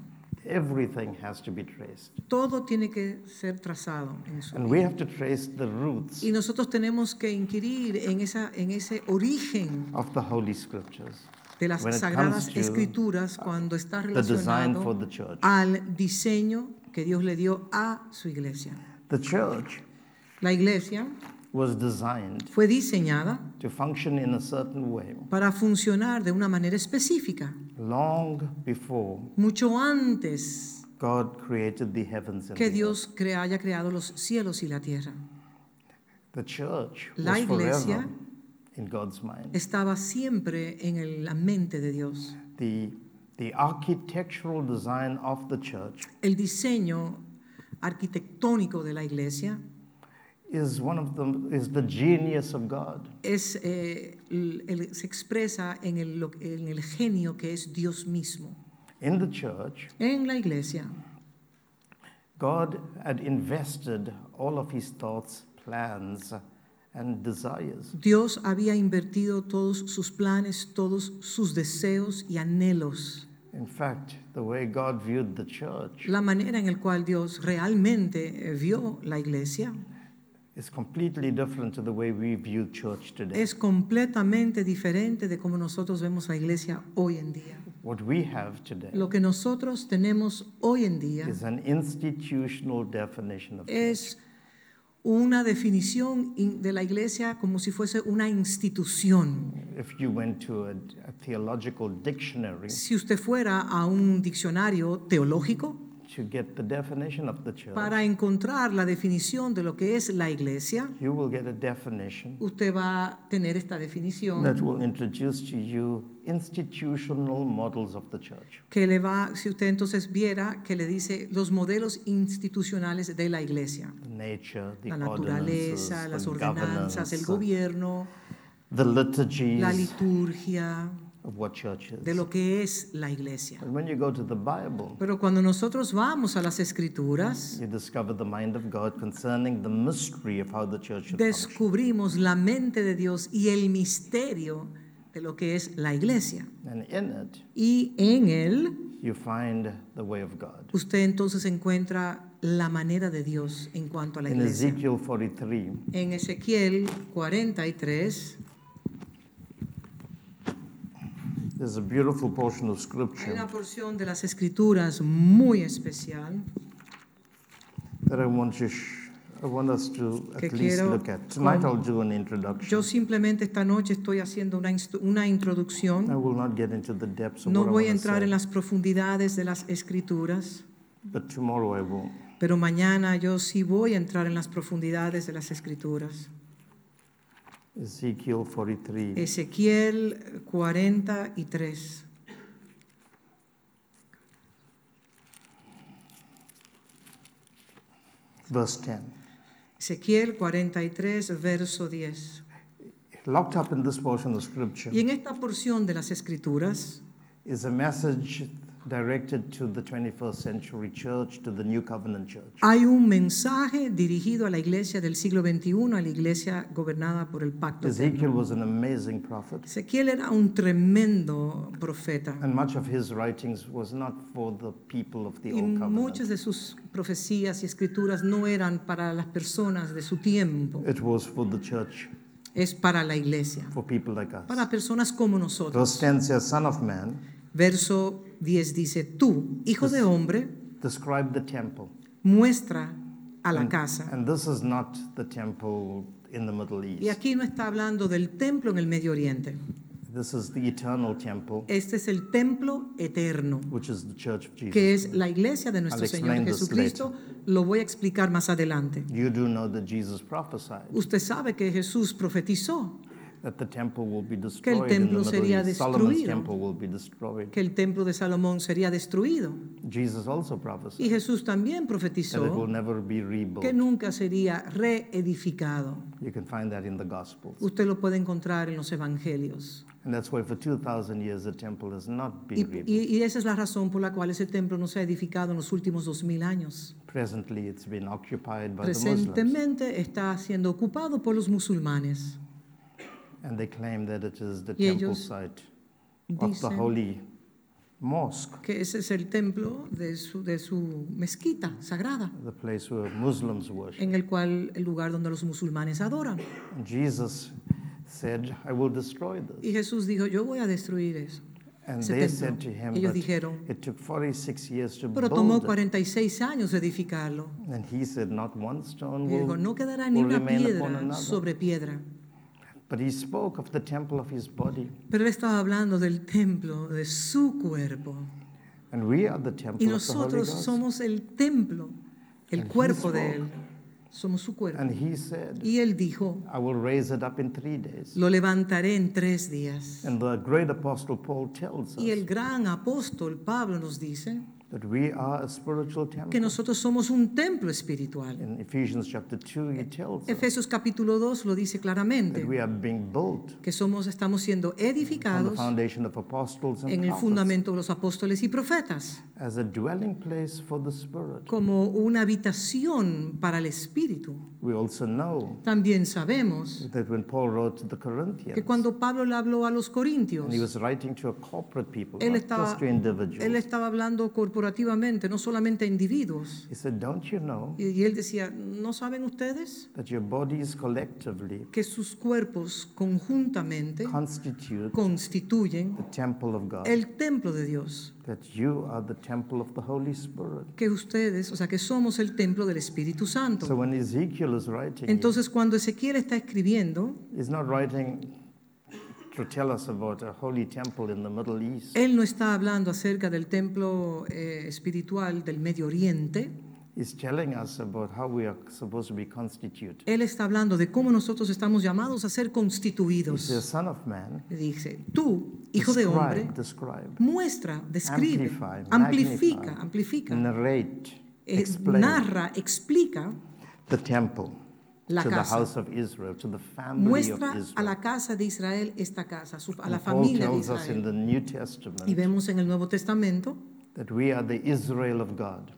Everything has to be traced. Todo tiene que ser trazado en su And we have to trace the roots Y nosotros tenemos que inquirir en, esa, en ese origen of the Holy Scriptures, de las When it sagradas comes to escrituras cuando está the design for relacionado the church. al diseño que Dios le dio a su iglesia. The church La iglesia was designed fue diseñada to function in a certain way para funcionar de una manera específica, long before mucho antes God created the heavens and que the Dios crea- haya creado los cielos y la tierra. earth. The church La was iglesia forever in God's mind. Estaba siempre en el- la mente de Dios. The, the architectural design of the church El diseño arquitectónico de la iglesia is one of the is the genius of God. es, eh, el- el- se expresa en el, en el genio que es Dios mismo. In the church, En la iglesia, God had invested all of his thoughts, plans, and desires. Dios había invertido todos sus planes, todos sus deseos y anhelos. In fact, the way God viewed the church La manera en la cual Dios realmente eh, vio la iglesia is completely different to the way we view church today. es completamente diferente de como nosotros vemos la iglesia hoy en día. What we have today Lo que nosotros tenemos hoy en día is an institutional definition of church. es una definición in- de la iglesia como si fuese una institución. If you went to a, a theological dictionary Si usted fuera a un diccionario teológico to get the definition of the church, para encontrar la definición de lo que es la iglesia, you will get a definition usted va a tener esta definición that will introduce to you institutional models of the church. que le va, si usted entonces viera que le dice los modelos institucionales de la iglesia, The nature, the la naturaleza, las the ordenanzas, el gobierno, the liturgies. la liturgia, of what church is. de lo que es la iglesia. But when you go to the Bible, Pero cuando nosotros vamos a las escrituras, you discover the mind of God concerning the mystery of how the church should function. descubrimos la mente de Dios y el misterio de lo que es la iglesia. And in it, Y en él you find the way of God. usted entonces encuentra la manera de Dios en cuanto a la In iglesia. Ezekiel 43, En Ezequiel 43 there's a beautiful portion of hay scripture una porción de las escrituras muy especial that I want sh- I want us to at least quiero look at. Tonight I'll do an introduction. Yo simplemente esta noche estoy haciendo una, una I introducción. will not get into the depths of No what I voy a entrar say, en las profundidades de las escrituras, but tomorrow I will. pero mañana yo sí voy a entrar en las profundidades de las escrituras. Ezekiel 43. Ezequiel 43. Verse 10. Ezequiel 43, verso 10. Locked up in this portion of scripture Y en esta porción de las escrituras is a message directed to the 21st century church, to the New Covenant church. hay un mensaje dirigido a la iglesia del siglo XXI, a la iglesia gobernada por el pacto. Ezekiel was an amazing prophet, Ezequiel era un tremendo profeta and much of his writings was not for the people of the y Old muchas Covenant. de sus profecías y escrituras no eran para las personas de su tiempo, It was for the church, es para la iglesia, for people like us. para personas como nosotros. Verse 10 says, Son of man, Verso 10 dice, tú, hijo de hombre, describe the temple. muestra a la And- casa. And this is not the temple in the Middle Y East. aquí no está hablando del templo en el Medio Oriente. This is the eternal temple, Este es el templo eterno, which is the church of Jesus. que es la iglesia de nuestro I'll Señor Jesucristo. Lo voy a explicar más adelante. You do know that Jesus prophesied Usted sabe que Jesús profetizó that the temple will be destroyed in the templo sería destruido. temple will be destroyed. que el templo de Salomón sería destruido. Jesus also Y prophesied Jesús también that it will profetizó never be rebuilt. que nunca sería reedificado. You can find that in the Gospels. Usted lo puede encontrar en los evangelios. And that's why for 2,000 years the temple has not Y, been rebuilt. y- y esa es la razón por la cual ese templo no se ha edificado en los últimos dos mil años. Presently it's been occupied by the Muslims. Presentemente está siendo ocupado por los musulmanes. And they claim that it is the Y temple site of the holy mosque, que ese es el templo de su, de su mezquita sagrada, the place where Muslims worship. en el cual el lugar donde los musulmanes adoran. And Jesus said, I will destroy Y this. Jesús dijo, yo voy a destruir eso. And they said to him, Ellos but dijeron, it took 46 years to pero tomó build it. 46 años edificarlo. And he said, not one stone Y dijo, will, no quedará ni will una piedra sobre piedra. But he spoke of the temple of his body. Pero él estaba hablando del templo de su cuerpo. And we are the Y temple of the Holy nosotros Ghost. somos el templo, el And he cuerpo de él. Somos su cuerpo. And he said, Y él dijo, I will raise it up in three days. lo levantaré en tres días. And the great apostle Paul tells Y el us gran apóstol Pablo nos dice that we are a spiritual que temple. nosotros somos un templo espiritual. In Ephesians chapter 2, he tells us Efesios capítulo 2 lo dice that claramente, we are being built que somos, estamos siendo on the edificados foundation of apostles and en el fundamento de los apóstoles y profetas, as a dwelling place for the Spirit. como una habitación para el espíritu. We also know También sabemos that when Paul wrote to the que Corinthians, cuando Pablo le habló a los corintios, and he was writing to a corporate people, él not estaba, just to individuals, él estaba hablando corporativamente, no solamente a individuos. he said, Don't you know Y, y él decía, ¿no saben ustedes that your bodies collectively que sus cuerpos conjuntamente constitute constituyen the temple of God? el templo de Dios? That you are the temple of the Holy Spirit. Que ustedes, o sea, que somos el templo del Espíritu So Santo. when Ezekiel is writing, Entonces, cuando Ezequiel está escribiendo, he's not writing Él no está hablando acerca del templo eh, espiritual del Medio Oriente. He's telling us about how we are supposed to be constituted. Él está hablando de cómo nosotros estamos llamados a ser constituidos. dice, tú, hijo de hombre, muestra, describe, amplifica, amplifica, narrate, eh, narra, explica, the temple La to the house of Israel, to the family of muestra a Israel. la casa de Israel esta casa, su- a la familia de tells us in Israel. the New Y Testament vemos en el Nuevo Testamento that we are the Israel of God.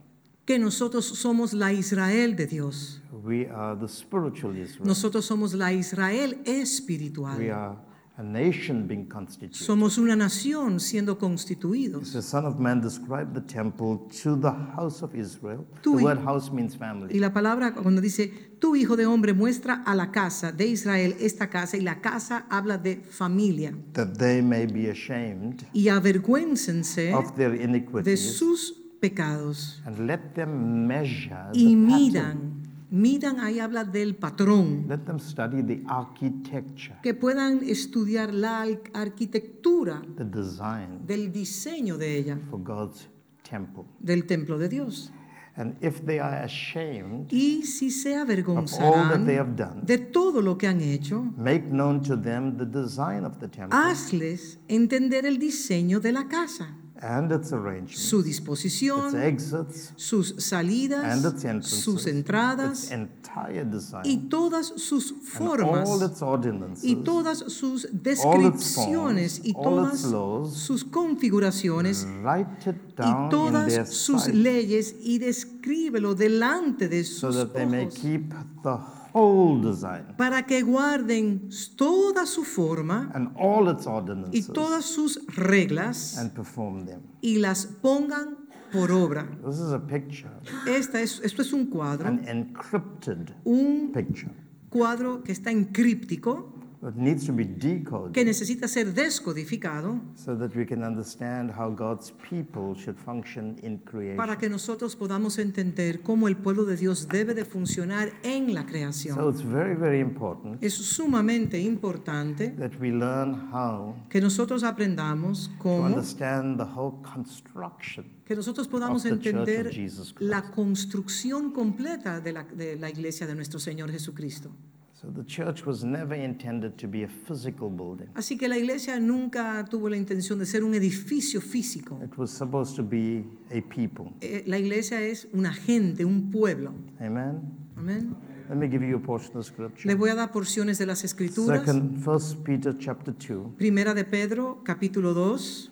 que nosotros somos la Israel de Dios. We are the spiritual Israel. Nosotros somos la Israel We espiritual. are a nation being constituted. Somos una nación siendo It constituidos. says, Son of man, describe the temple to the house of Israel. The y- word house means Y family. la palabra cuando dice, tu hijo de hombre muestra a la casa de Israel esta casa, y la casa habla de familia. That they may be ashamed Y avergüéncense of their de iniquities sus pecados. and let them measure Y the midan, midan ahí habla del patrón. Let them study the architecture, Que puedan estudiar la arquitectura the design del diseño de ella, for God's temple. del templo de Dios. And if they are ashamed, Y si se avergonzarán done, de todo lo que han hecho, make known to them the design of the temple hazles entender el diseño de la casa, and its arrangement, su its disposición, exits, sus and salidas, its entrances, sus entradas its design, y todas sus and formas its y todas sus its descripciones forms, y todas its laws, sus configuraciones write it y todas sus sight, leyes y descríbelo delante de so sus may ojos. keep the whole design para que guarden toda su forma and all its y ordinances todas sus reglas and perform them. y las pongan por obra. This is a picture, Esta es, esto es un cuadro, an encrypted un picture cuadro que está en críptico, that needs to be decoded que necesita ser descodificado so that we can understand how God's people should function in creation. para que nosotros podamos entender cómo el pueblo de Dios debe de funcionar en la So creación. it's very, very important Es sumamente importante that we learn how que nosotros aprendamos to cómo, understand the whole construction. que nosotros podamos entender la construcción completa de la, de la iglesia de nuestro Señor Jesucristo. So the church was never intended to be a physical building. Así que la iglesia nunca tuvo la intención de ser un edificio físico. It was supposed to be a people. Eh, La iglesia es una gente, un pueblo. Amen. Amén. Let me give you a portion of scripture. Les voy a dar porciones de las escrituras. Second, First Peter chapter two. Primera de Pedro, capítulo 2.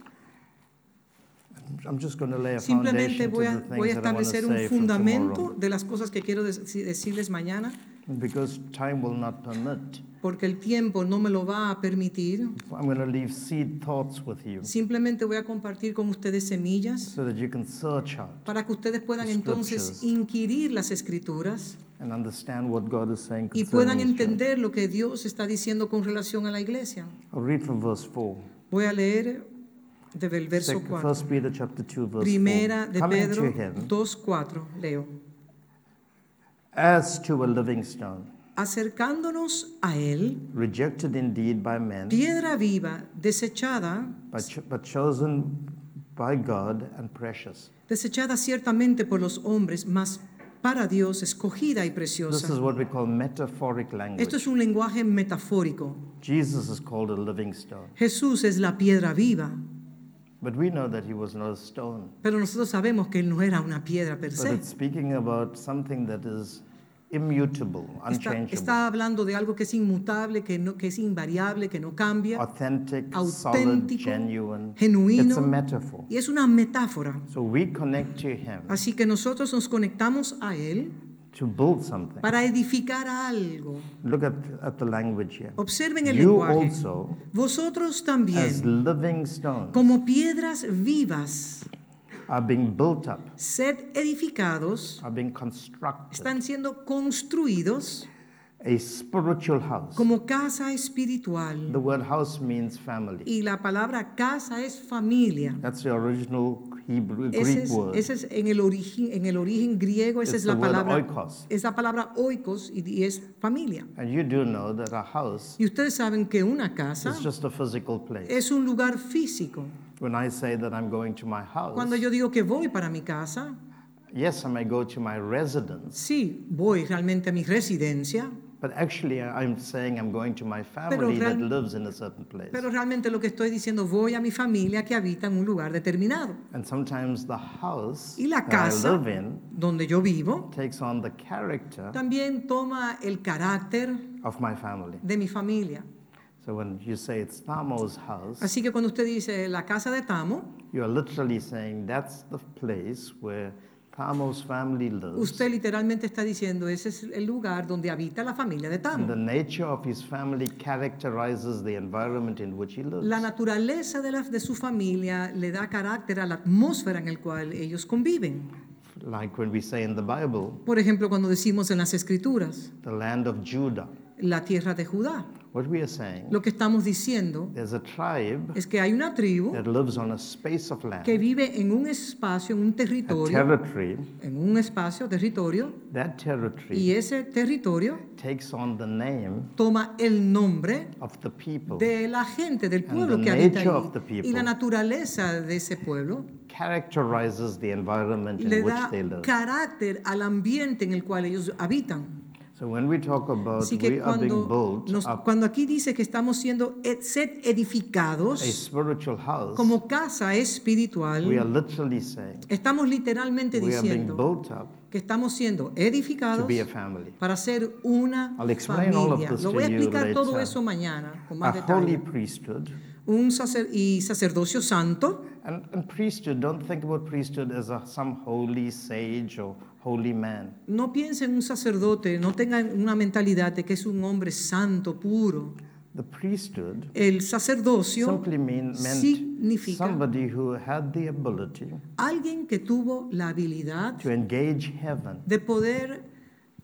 I'm just going to lay a Simplemente voy a, voy a establecer un fundamento de las cosas que quiero dec- decirles mañana, Because time will not permit. porque el tiempo no me lo va a permitir. I'm going to leave seed thoughts with you Simplemente voy a compartir con ustedes semillas so that you can search out para que ustedes puedan entonces inquirir las escrituras and understand what God is saying y puedan entender lo que Dios está diciendo con relación a la iglesia. I'll read from verse 4. Voy a leer desde el verso Second, 4. First Peter chapter 2 verse Primera 4. de Pedro to him 2.4, leo. As to a living stone, Acercándonos a Él, rejected indeed by men, piedra viva, desechada, but, cho- but chosen by God and precious. desechada ciertamente por los hombres, mas para Dios escogida y This is preciosa. what we call metaphoric language. Esto es un lenguaje metafórico. Jesus is called a living stone. Jesús es la piedra viva, But we know that he was not a stone. pero nosotros sabemos que Él no era una piedra per But se. it's speaking about something that is immutable, unchangeable, está hablando de algo que es inmutable, que, no, que es invariable, que no cambia, authentic, solid, auténtico, genuine. genuino. It's a metaphor. y es una metáfora. So we connect to him Así que nosotros nos conectamos a Él to build something. para edificar algo. Look at, at the language here. Observen el You lenguaje. also, Vosotros as también, living stones, como piedras vivas, are being built up, sed edificados, are being constructed, están siendo construidos a spiritual house. como casa espiritual. The word house means family. Y la palabra casa es familia. That's the original Hebrew Ese Greek es, word. ese es en el origen, en el origen griego, esa It's es la palabra, oikos. es la palabra oikos y, y es familia. And you do know that a house Y ustedes saben que una casa is just a physical place. es un lugar físico. When I say that I'm going to my house, Cuando yo digo que voy para mi casa, yes, I may go to my residence, sí, voy realmente a mi residencia, but actually I'm saying I'm going to my family that real- lives in a certain place. pero realmente lo que estoy diciendo, voy a mi familia que habita en un lugar determinado. And sometimes the house Y la that I casa live in donde yo vivo takes on the character también toma el carácter of my family. de mi familia. So when you say it's Thamo's house, Así que cuando usted dice la casa de Tamo, you are literally saying that's the place where Thamo's family lives. usted literalmente está diciendo ese es el lugar donde habita la familia de And Tamo. the nature of his family characterizes the environment in which he lives. La naturaleza de, la- de su familia le da carácter a la atmósfera en la cual ellos conviven. Like when we say in the Bible, Por ejemplo, cuando decimos en las escrituras, the land of Judah. la tierra de Judá, What we are saying, lo que estamos diciendo a tribe es que hay una tribu that lives on a space of land, que vive en un espacio, en un territorio, territory. en un espacio, territorio, That territory y ese territorio takes on the name toma el nombre of the people, de la gente, del pueblo the que habita people. Y la naturaleza de ese pueblo characterizes the environment in le which da they live. carácter al ambiente en el cual ellos habitan. So when we talk about Así we que are being cuando, nos- cuando aquí dice que estamos siendo ed- ser a edificados house, como casa we are espiritual, literally saying estamos literalmente we are being diciendo que estamos siendo to edificados be a family. para ser una familia. Lo voy a explicar todo later. eso mañana con más holy detalle. priesthood. Un sacer y sacerdocio santo. And, and priesthood, don't think about priesthood as a, some holy sage or holy man. No piensen en un sacerdote, no tengan una mentalidad de que es un hombre santo, puro. The priesthood El sacerdocio simply mean, meant significa somebody who had the ability alguien que tuvo la habilidad to engage heaven, de poder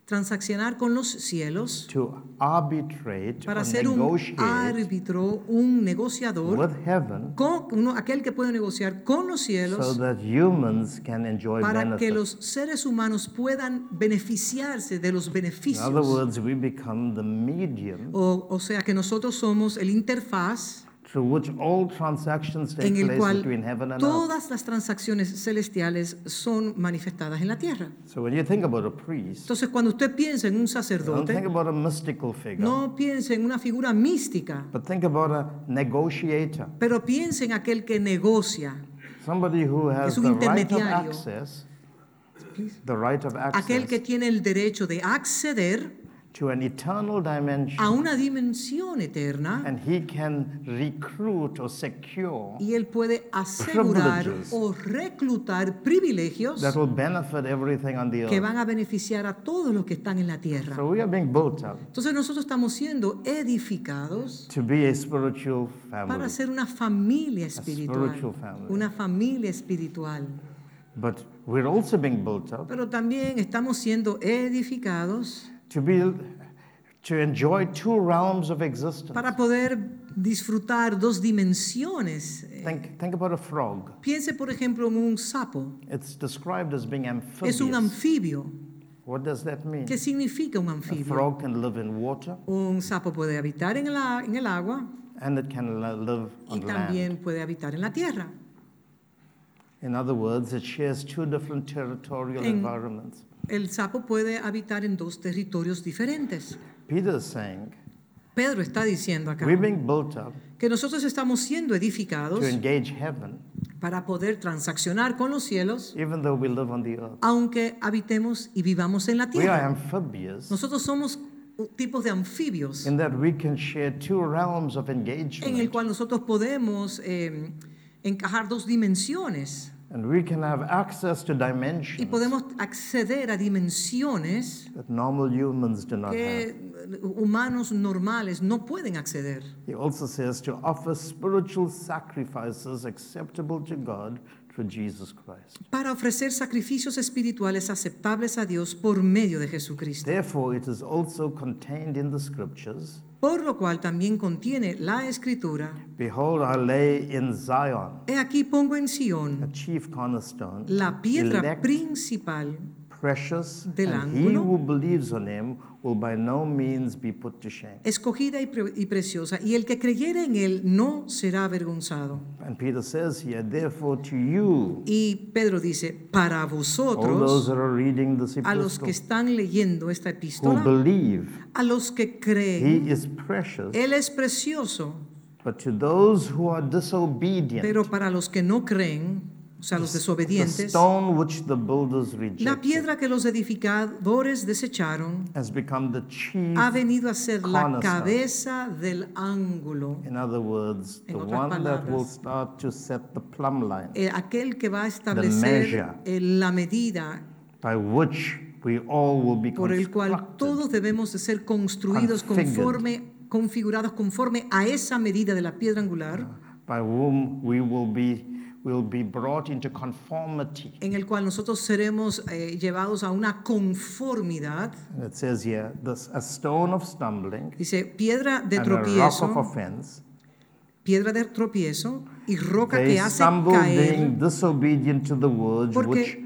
transaccionar con los cielos to arbitrate para ser un árbitro, un negociador, with heaven con, uno, aquel que puede negociar con los so cielos that humans can enjoy para que los seres humanos puedan beneficiarse de los In beneficios. other words, we become the medium O, o sea que nosotros somos el interfaz through which all transactions take en el place cual between heaven and earth. todas las transacciones celestiales son manifestadas en la tierra. So when you think about a priest, Entonces, cuando usted piensa en un don't think sacerdote, about a mystical figure, no piense en una figura mística, but think about a negotiator, pero piense en aquel que negocia, somebody who has Es un the right of intermediario. access, the right of access aquel que tiene el derecho de acceder to an eternal dimension, a una dimensión eterna and he can recruit or secure y él puede asegurar Privileges. o reclutar privilegios that will benefit everything on the que earth. van a beneficiar a todos los que están en la tierra. So we are being built up Entonces nosotros estamos siendo edificados to be a spiritual family. para ser una familia espiritual, spiritual family. una familia espiritual. But we're also being built up Pero también estamos siendo edificados to be to enjoy two realms of existence. para poder disfrutar dos dimensiones. Eh, Think, think about a frog. Piense, por ejemplo, en un sapo. It's described as being amphibious. Es un anfibio. What does that mean? ¿Qué significa un anfibio? A frog can live in water Un sapo puede habitar en, la- en el agua and it can li- live y on land. también puede habitar en la tierra. In other words, it shares two different territorial En- environments. El sapo puede habitar en dos territorios diferentes. Peter saying, Pedro está diciendo acá we're being built up que nosotros estamos siendo edificados to engage heaven, para poder transaccionar con los cielos, even though we live on the earth. aunque habitemos y vivamos en la We are tierra. amphibious Nosotros somos tipos de anfibios in that we can share two realms of en el engagement. cual nosotros podemos eh, encajar dos dimensiones And we can have access to y dimensions podemos acceder a dimensiones that normal humans do not have. que eh, humanos normales no pueden acceder. He also says to offer spiritual sacrifices acceptable to God through Jesus Christ. para ofrecer sacrificios espirituales aceptables a Dios por medio de Jesucristo. Therefore, it is also contained in the scriptures Por lo cual también contiene la escritura. Behold, I lay in Zion He aquí pongo en a Sión chief cornerstone, la piedra elect, principal, precious, del and he who believes on him will by no means be put to shame. escogida y, pre- y preciosa, y el que creyere en él no será avergonzado. And Peter says here, therefore to you, Y Pedro dice, para all those vosotros, that are reading this a los que epistle, están leyendo esta who epístola, believe, a los que he creen, is precious. él es precioso, But to those who are disobedient, pero para los que no creen, o sea, los the desobedientes, stone which the builders la piedra que los edificadores desecharon has become the chief. ha venido a ser la cornerstone. cabeza del ángulo. In other words, the En otras one that will palabras, start to set the plumb line Eh, aquel que va a establecer measure. eh, la medida by which we all will be por el cual constructed. todos debemos de ser construidos configured. conforme, configurados conforme a esa medida de la piedra angular, by whom we will be will be brought into conformity. en el cual nosotros seremos eh, llevados a una conformidad. And it says here, this a stone of stumbling Dice, piedra de and a rock of tropiezo, offense. piedra de tropiezo y roca They que hace stumbled caer, being disobedient to the words Porque- which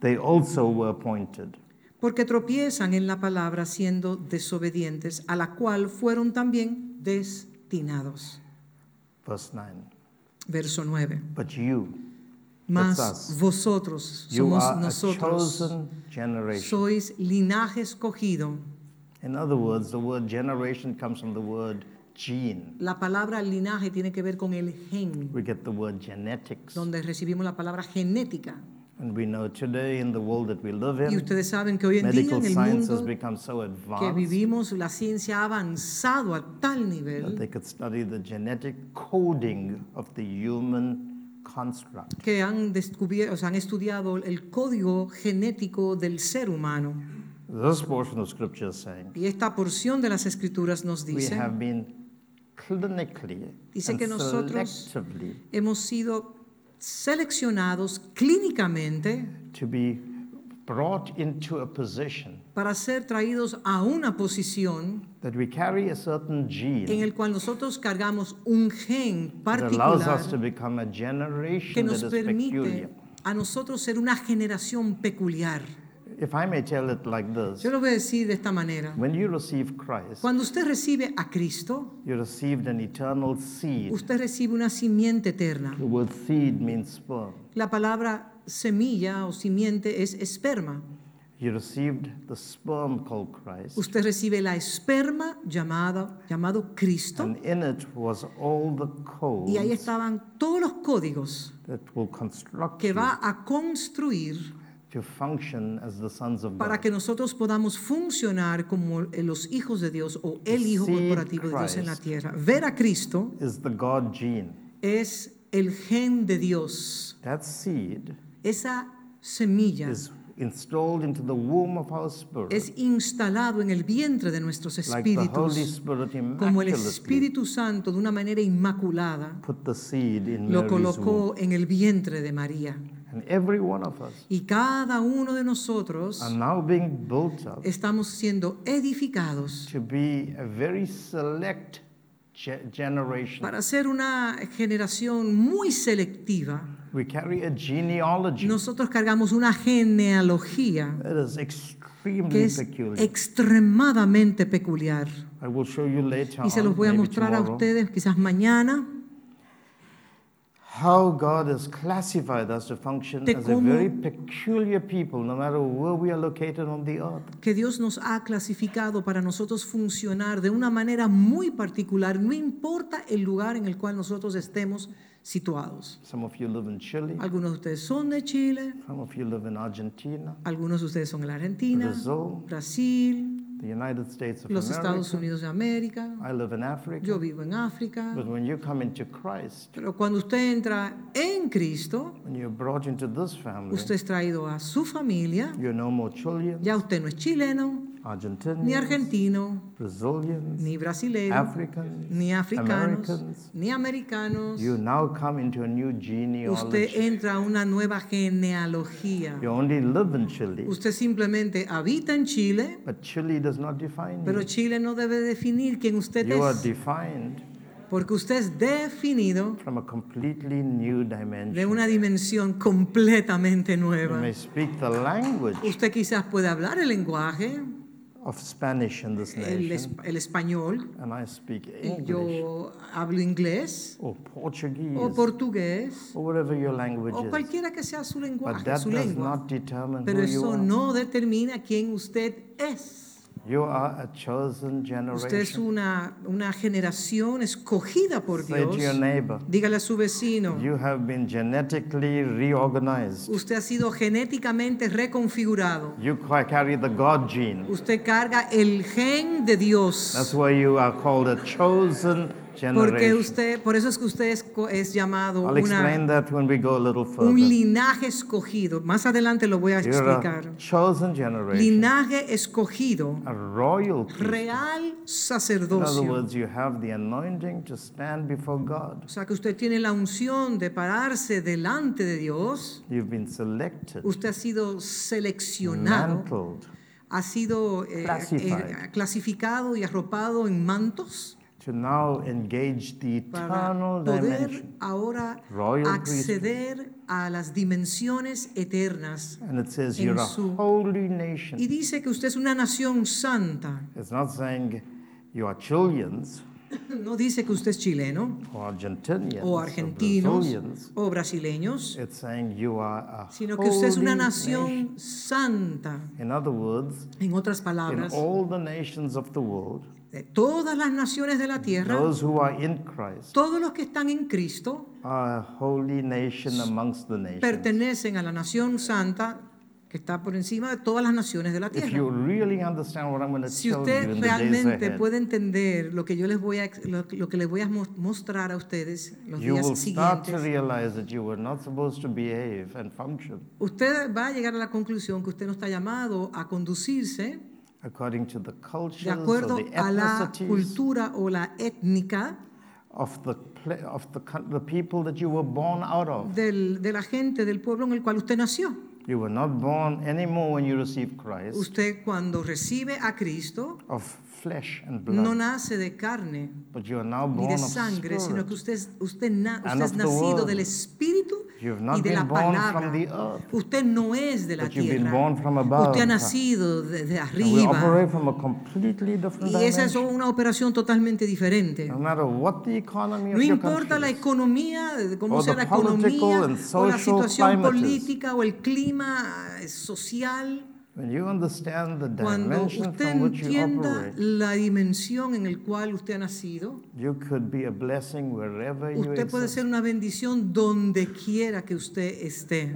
they also were appointed. porque tropiezan en la palabra siendo desobedientes, a la cual fueron también destinados. Verse 9. Verso 9. But you, Mas vosotros, you somos are a nosotros, chosen generation. sois linaje escogido. In other words, the word generation comes from the word gene. La palabra linaje tiene que ver con el gen, We get the word genetics. donde recibimos la palabra genética. And we know today in the world that we live Y in, ustedes saben que hoy en día en el mundo become so que advanced vivimos, la ciencia ha avanzado a tal that nivel they could study the genetic coding of the human construct. que han descubierto, o sea, han estudiado el código genético del ser humano. This portion of scripture is saying Y esta porción de las escrituras nos we dice, have been clinically Dice que nosotros- hemos sido seleccionados clínicamente to be brought into a position para ser traídos a una posición that we carry a certain en gene el cual nosotros cargamos un gen particular que nos permite a nosotros ser una generación peculiar. If I may tell it like this, Yo lo voy a decir de esta manera. when you receive Christ, Cuando usted recibe a Cristo, you received an eternal seed. usted recibe una simiente eterna. The word seed means sperm. La palabra semilla o simiente es esperma. You received the sperm called Christ, Usted recibe la esperma llamada, llamado Cristo and in it was all the y ahí codes estaban todos los códigos that will construct que va a construir to function as the sons of para God. que nosotros podamos funcionar como los hijos de Dios o el Hijo corporativo de Dios en la tierra. Ver a Cristo Is the God gene. es el gen de Dios. That seed Esa semilla is installed into the womb of our spirit, es instalado en el vientre de nuestros like the Holy espíritus, como el Espíritu Santo de una manera inmaculada put the seed in lo Mary's womb. colocó en el vientre de María. And every one of us Y cada uno de nosotros are now being built up estamos siendo edificados to be a very select ge- generation. para ser una generación muy selectiva. We carry a genealogy Nosotros cargamos una genealogía is que extremely es peculiar. extremadamente peculiar. I will show you later Y se los voy a mostrar a tomorrow, ustedes quizás mañana how God has classified us to function de as a very peculiar people, no matter where we are located on the earth. que Dios nos ha clasificado para nosotros funcionar de una manera muy particular, no importa el lugar en el cual nosotros estemos situados. Some of you live in Chile, Algunos de ustedes son de Chile, some of you live in Argentina, algunos de ustedes son de la Argentina, Brazil, Brasil, the United States of los Estados America. Unidos de América, I live in Africa. yo vivo en África. But when you come into Christ, Pero cuando usted entra en Cristo, when you're brought into this family, usted es traído a su familia, you're no more Chilean, ya usted no es chileno, ni argentino, ni brasileño, Africans, ni africanos, Americans. ni americanos. You now come into a new Usted genealogy. entra a una nueva genealogía. You only live in Chile, Usted simplemente habita en Chile, but Chile does not define pero you. Chile no debe definir quién usted You are es, defined porque usted es definido from a completely new de dimension. una dimensión completamente You nueva. may speak the language Usted quizás puede hablar el lenguaje, of Spanish in this el, es- el español, and I speak yo hablo inglés. Or Portuguese. O portugués. Or whatever your language o is. cualquiera que sea su But lenguaje, that su does lengua. not determine Pero who you eso no determina quién usted es. You are a chosen Usted es generation. una, una generación escogida por Say to Dios. your neighbor, Dígale a su vecino, you have been genetically reorganized. usted ha sido genéticamente reconfigurado. You ca- carry the God gene. Usted carga el gen de That's Dios. why you are called a chosen Porque usted, por eso es que usted es, es llamado I'll una, explain that when we go a little un linaje escogido. Más adelante lo voy a You're explicar. a chosen generation, Linaje escogido, a royal real In other sacerdocio. words, you have the anointing to stand before God. O sea que usted tiene la unción de pararse delante de Dios. You've been selected, Usted ha sido seleccionado, mantled ha sido eh, eh, clasificado y arropado en mantos to now engage the para eternal poder dimension. ahora Royal acceder a las dimensiones eternas. And it says en you're a su- holy nation. Y dice que usted es una nación santa. It's not saying you are Chileans No dice que usted es chileno or Argentinians o or argentinos Brazilians. o brasileños, It's saying you are a sino que usted es una nación santa. nation. In other words, En otras in palabras, all the nations of the world, de todas las naciones de la tierra, those who are in Christ todos los que están en Cristo are a holy nation amongst the nations. pertenecen a la nación santa que está por encima de todas las naciones de la If tierra. you really understand what I'm going to Si tell you usted in the days realmente ahead, puede entender lo que yo les voy a lo, lo que les voy a mo- mostrar a ustedes los you will días start to siguientes, realize that you were not supposed to behave and function usted va a llegar a la conclusión que usted no está llamado a conducirse according to the cultures de or the a la ethnicities cultura o la étnica of the of the, the people that you were born out of. del- de la gente del pueblo en el cual usted nació. You were not born anymore when you received Christ Usted cuando recibe a Cristo of flesh and no blood, nace de carne but you are now ni born de of sangre, sino que usted, usted, na- usted of es nacido del Espíritu y de la palabra. Usted no es de la But tierra. Usted ha nacido And we arriba. Y esa es una operación totalmente diferente. No matter what the economy No of your importa la economía, de cómo sea la economía o la situación política o el clima eh, social. When you understand the Cuando dimension usted entienda la dimensión en el cual usted ha nacido, usted puede ser una bendición donde quiera que usted esté.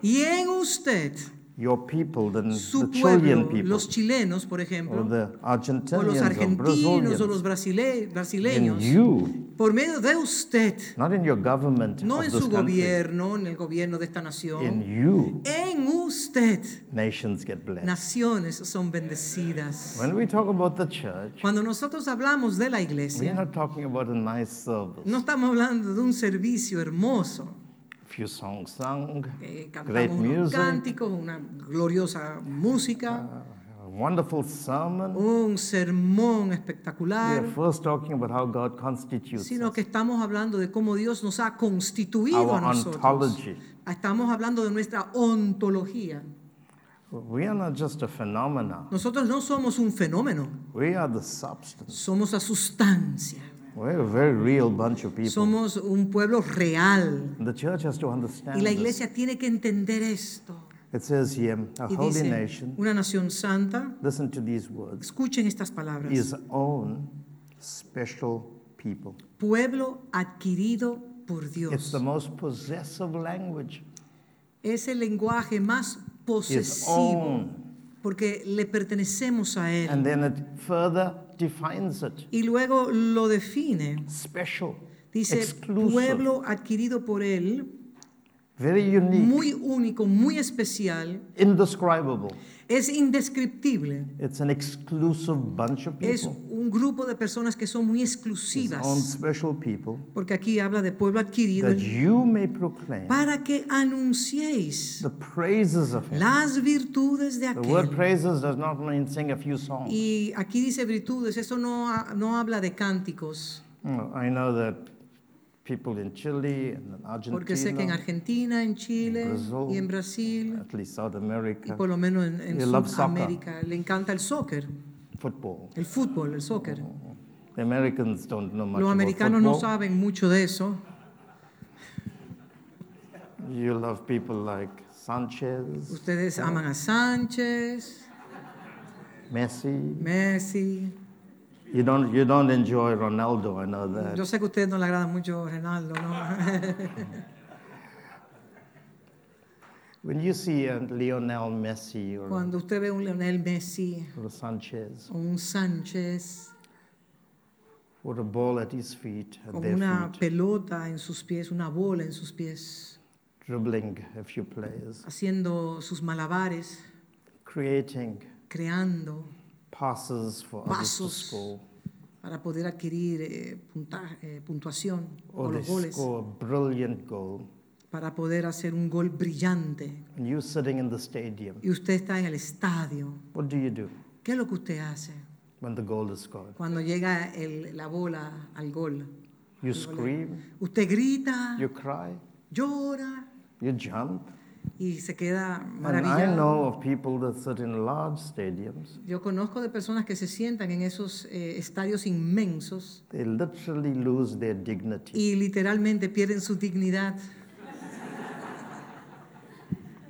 Y en usted, your people, the, su the Chilean pueblo, people, los chilenos, por or ejemplo, the o los Argentinians or argentinos o los Brazilians, brasile- in brasileños, you, por medio de usted, not in your government no of en su country, gobierno, en el gobierno de esta in nación, you, en usted, nations get blessed. naciones son bendecidas. When we talk about the church, Cuando nosotros hablamos de la we're iglesia, not talking about a nice service. no estamos hablando de un servicio hermoso. A few songs sung, Eh, great cantamos unos music, cánticos, una gloriosa música, a wonderful sermon. un sermón We espectacular, are first talking about how God constitutes sino que estamos hablando de cómo Dios nos ha constituido a our nosotros. ontology. Estamos hablando de nuestra ontología. We are not just a phenomenon. Nosotros no somos un fenómeno, We are the substance. somos la sustancia. We're a very real bunch of people. Somos un pueblo real. The church has to Y understand la this. iglesia tiene que entender esto. It says here, a Y holy dice, nation, una nación santa, listen to these words, escuchen estas palabras. his own special people. Pueblo adquirido por It's Dios. the most possessive language. Es el lenguaje más posesivo porque le pertenecemos a Él. And then it further defines it. Y luego lo define. Special. Dice, exclusive. pueblo adquirido por Él, very unique, muy único, muy especial, indescribable. es indescriptible. It's an exclusive bunch of Es people, un grupo de personas que son muy exclusivas, special people, porque aquí habla de pueblo adquirido, that you may proclaim para que anunciéis the praises of him. las virtudes de The word aquel. praises does not mean sing a few songs. Y aquí dice virtudes, eso no, no habla de cánticos, I know that people in Chile and in porque sé que en Argentina, Argentina, en Chile Brasil, y en Brasil, at least South y America, por lo menos en. Sudamérica, le encanta el soccer, football. el fútbol, el soccer. The Americans don't know much Los about americanos no saben mucho de eso. You love people like Sanchez, Ustedes aman a Sánchez, Messi. Messi. You don't, you don't enjoy Ronaldo, I know that. Yo sé que a no le agrada mucho Ronaldo, ¿no? When you see a Lionel Messi or, Cuando usted ve un Lionel Messi or a Sanchez. o un Sánchez. A ball at his feet, at con their una feet, pelota en sus pies, una bola en sus pies, dribbling a few players, haciendo sus malabares, creating. Creando passes for others to para poder adquirir eh, punta- eh, puntuación o los goles, score a brilliant goal, para poder hacer un gol brillante. and you sitting in the stadium, Y usted está en el estadio. what do you do ¿Qué es lo que usted hace when the goal is scored? cuando llega el- la bola al gol? You scream, Usted grita, you cry, llora you jump. Y se queda maravillado. know of people that sit in large stadiums, Yo conozco de personas que se sientan en esos eh, estadios inmensos they literally lose their dignity. y literalmente pierden su dignidad.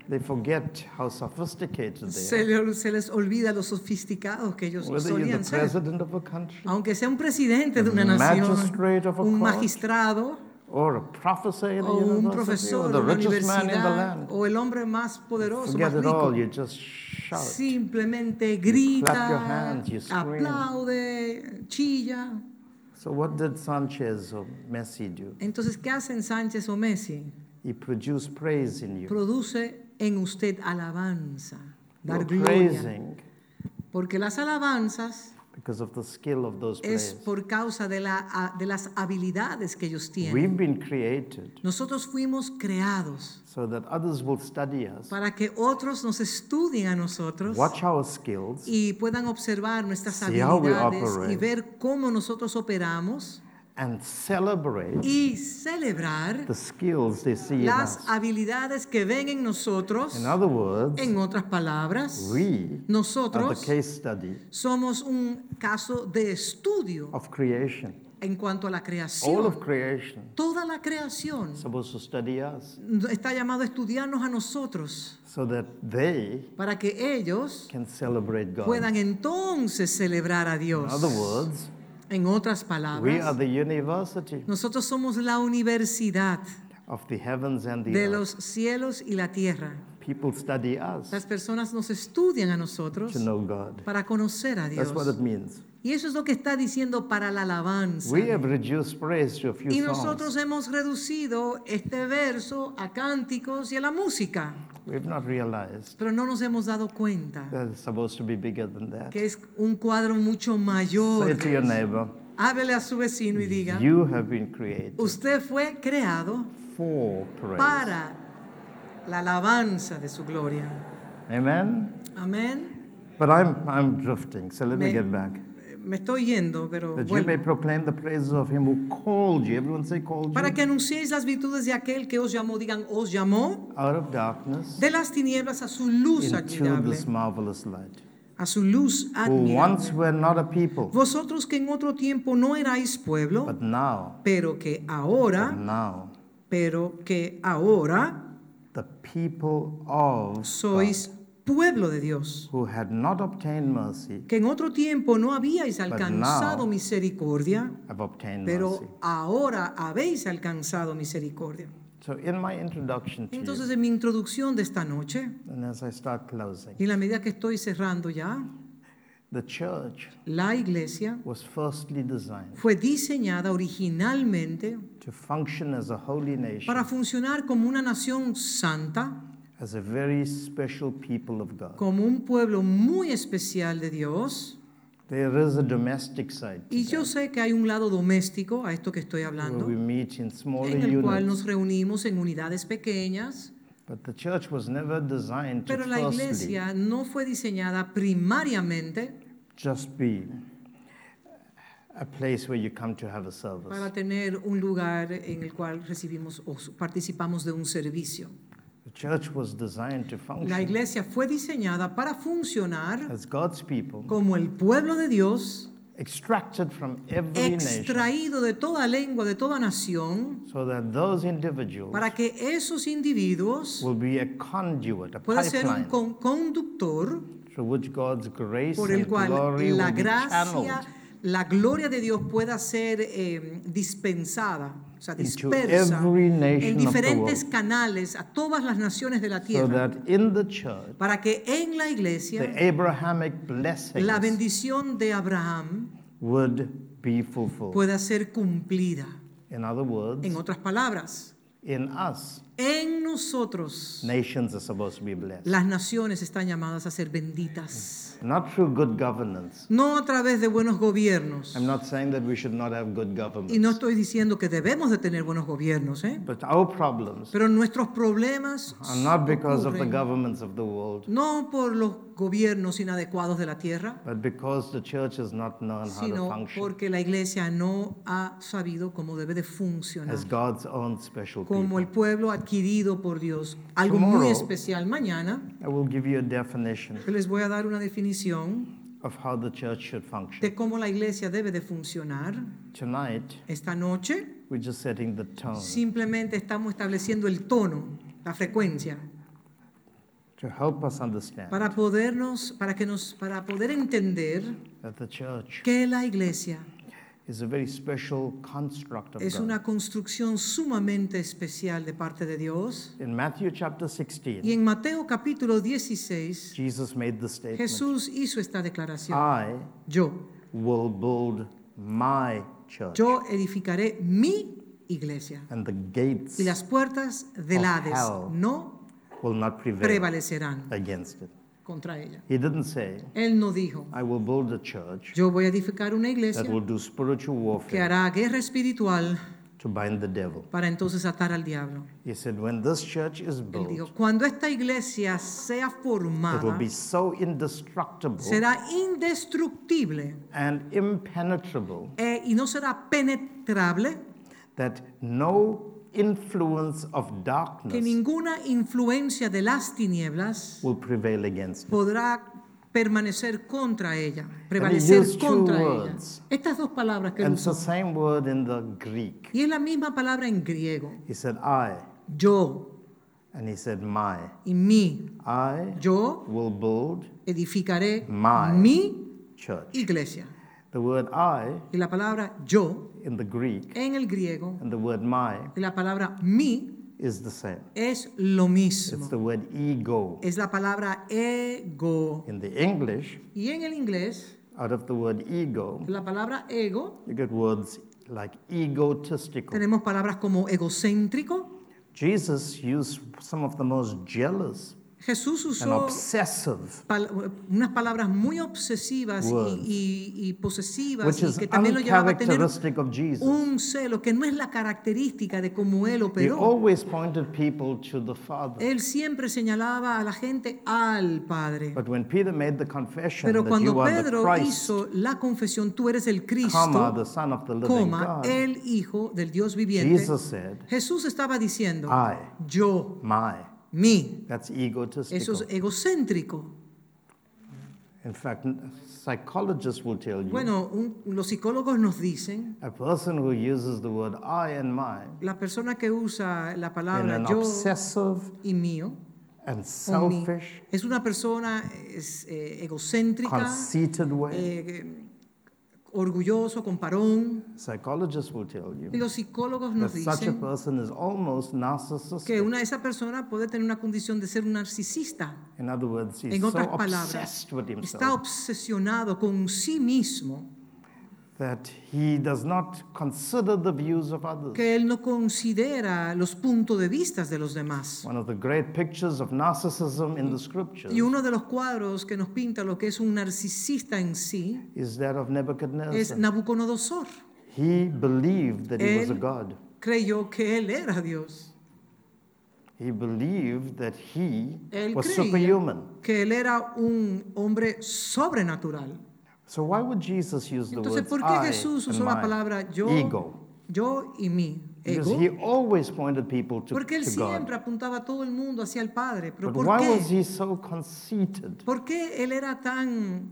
They forget how sophisticated they Se, are. le- se les olvida lo sofisticados que ellos Whether solían ser. president of a country Aunque sea un presidente de una nación, un court, magistrado or a professor in o un profesor the de the universidad land. o el hombre más poderoso, Forget más it all, rico. you just shout. Simplemente clap your grita, hands, you scream. aplaude, chilla. So what did Sanchez or Messi do? Entonces, ¿qué hacen Sánchez o Messi? He produced praise in you. Produce en usted alabanza, dar You're gloria. praising Porque las alabanzas because of the skill of those es por causa de, la, de las habilidades que ellos tienen. We've been created Nosotros fuimos creados so that others will study us, para que otros nos estudien a nosotros watch our skills, y puedan observar nuestras habilidades y operate. ver cómo nosotros operamos and celebrate y celebrar the skills they see in las us. habilidades que ven en nosotros. In other words, En otras palabras, we are the nosotros case study somos un caso de estudio of creation. en cuanto a la All of creación. creation Toda la creación supposed to study us está llamado a estudiarnos a nosotros so that they para que ellos can celebrate God. puedan entonces celebrar a In Dios. other words, En otras we are palabras, the university nosotros somos la universidad of the heavens and the de earth. los cielos y la tierra. People study us Las personas nos estudian a nosotros to know God. para conocer a Dios. That's what it means. Y eso es lo que está diciendo para la alabanza. We have reduced praise to a few Y songs. nosotros hemos reducido este verso a cánticos y a la música, We've not realized pero no nos hemos dado cuenta that it's supposed to be bigger than that. que es un cuadro mucho Say mayor. to your neighbor, Háblele a su vecino y diga, you have been created usted fue creado for praise. para la alabanza de su gloria. Amen? Amén. But I'm, I'm drifting, so let me Me- get back. Me estoy yendo, pero That you may vuelvo. proclaim the praises of him who called you. Everyone say called Para que anunciéis las virtudes de aquel que os llamó, digan, os llamó Out of darkness de las tinieblas a su luz admirable, this marvelous light. a su luz Who once admirable. were not a people, Vosotros que en otro tiempo no erais pueblo, but now, pero que but ahora, now, pero que ahora the people of sois God, pueblo de Dios, who had not obtained mercy que en otro tiempo no habíais alcanzado misericordia, have obtained pero mercy. ahora habéis alcanzado misericordia. So, in my introduction to Entonces, en mi introducción de esta noche, and as I start closing, y en la medida que estoy cerrando ya, The church La iglesia was firstly designed fue diseñada originalmente to function as a holy nation, para funcionar como una nación santa, as a very special people of God. como un pueblo muy especial de Dios. There is a domestic side to Y yo that, sé que hay un lado doméstico a esto que estoy where hablando, we meet in smaller en el cual units. nos reunimos en unidades pequeñas, But the church was never designed to pero la firstly iglesia no fue diseñada primariamente just be a place where you come to have a service. para tener un lugar en el cual recibimos o participamos de un servicio. La iglesia fue diseñada para funcionar as God's people, como el pueblo de Dios, extracted from every nation, extraído de toda lengua, de toda nación, so that those individuals para que esos individuos will be a conduit, a puedan ser un con- conductor through which God's grace por el cual la gracia, la gloria de Dios pueda ser eh, dispensada, o sea, dispersa en diferentes canales a todas las naciones de la so tierra, the church, para que en la iglesia la bendición de Abraham would be fulfilled. pueda ser cumplida. In other words, En otras palabras, in us, en nosotros nations are supposed to be blessed. las naciones están llamadas a ser benditas. Not through good governance. No a través de buenos gobiernos. I'm not saying that we should not have good Y no estoy diciendo que debemos de tener buenos gobiernos, ¿eh? But our problems pero nuestros problemas are not because of the governments of the world, no por los gobiernos inadecuados de la tierra, but because the church has not known how to sino function porque la iglesia no ha sabido cómo debe de funcionar. as God's own special Como el pueblo adquirido por Dios. Algo muy especial mañana. I will give you a definition les voy a dar una definición of how the church should function. de cómo la iglesia debe de funcionar. Tonight, Esta noche we're just setting the tone simplemente estamos estableciendo el tono, la frecuencia, to help us understand para podernos, para que nos, para poder entender that the church que la iglesia is a very special construct of es God. una construcción sumamente especial de parte de Dios. In Matthew chapter Y 16, en Mateo capítulo 16, Jesus made the statement, Jesús hizo esta declaración. I Yo, will build my church, yo edificaré mi iglesia. and the gates Y las puertas del Of Hades hell. no will not prevail prevalecerán against it. Contra ella. He didn't say, Él no dijo, I will build a church yo voy a edificar una iglesia that will do spiritual que warfare hará guerra espiritual to bind the devil. para entonces atar al diablo. He said, when this church is Él built, dijo, cuando esta iglesia sea it will formada, be so indestructible será indestructible and impenetrable eh, y no será penetrable that no influence of que darkness ninguna influencia de las tinieblas will prevail against podrá permanecer contra ella, prevalecer contra ella. Estas dos palabras que And usó. same word in the Greek. Y es la misma palabra en griego. He said, I, Yo and he said, my. y mi. I Yo will build edificaré My. mi church. iglesia. The word I Y la palabra yo in the Greek en el griego and the word my y la palabra mi is the same. es lo mismo. It's the word ego. Es la palabra ego. In the English, Y en el inglés, out of the word ego, la palabra ego, you get words like egotistical. tenemos palabras como egocéntrico. Jesus used some of the most jealous Jesús usó pal- unas palabras muy obsesivas y, Words. y- y posesivas y que también lo llevaba a tener un celo que no es la característica de cómo él operó. Él siempre señalaba a la gente al Padre. But when Peter made the confession Pero cuando Pedro Christ, hizo la confesión, tú eres el Cristo, the Son of the living coma, God, el Hijo del Dios viviente, said, Jesús estaba diciendo, I, yo, my. Mi. That's Eso egotistical. es egocéntrico. In fact, psychologists will tell you Bueno, un- los psicólogos nos dicen, a person who uses the word I and my la persona que usa la in palabra an yo obsessive y mío, and selfish, es una persona es, eh, egocéntrica, conceited way eh, orgulloso, con parón. Psychologists will tell you Y los psicólogos that nos such a dicen person is almost que narcissistic. una esa persona puede tener una condición de ser un narcisista. In other words, he's En so otras palabras, obsessed with está himself obsesionado con sí mismo that he does not consider the views of others. que él no considera los puntos de vista de los demás. One of the great pictures of narcissism in the scriptures Y uno de los cuadros que nos pinta lo que es un narcisista en sí is that of es Nebuchadnezzar. Nabucodonosor. He believed that he was a Él- god. Creyó que él era Dios. He believed that he Él was superhuman. que él era un hombre sobrenatural. So why would Jesus use the Entonces, ¿por qué I Jesús usó la palabra yo, ego? yo y mi Because ego? he always pointed people to, Porque él to God. siempre apuntaba a todo el mundo hacia el Padre. Pero But ¿por why was qué? he so conceited? ¿Por qué él era tan...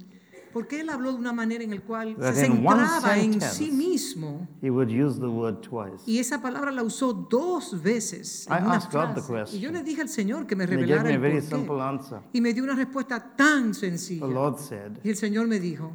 ¿Por qué él habló de una manera en la cual That se in one centraba en sentence- sí mismo? He would use the word twice. Y esa palabra la usó dos veces I en una asked God the frase. Y yo question. le dije al Señor que me And he gave revelara me a el very por simple qué. answer. Y me dio una respuesta tan The sencilla. Lord said, Y el Señor me dijo,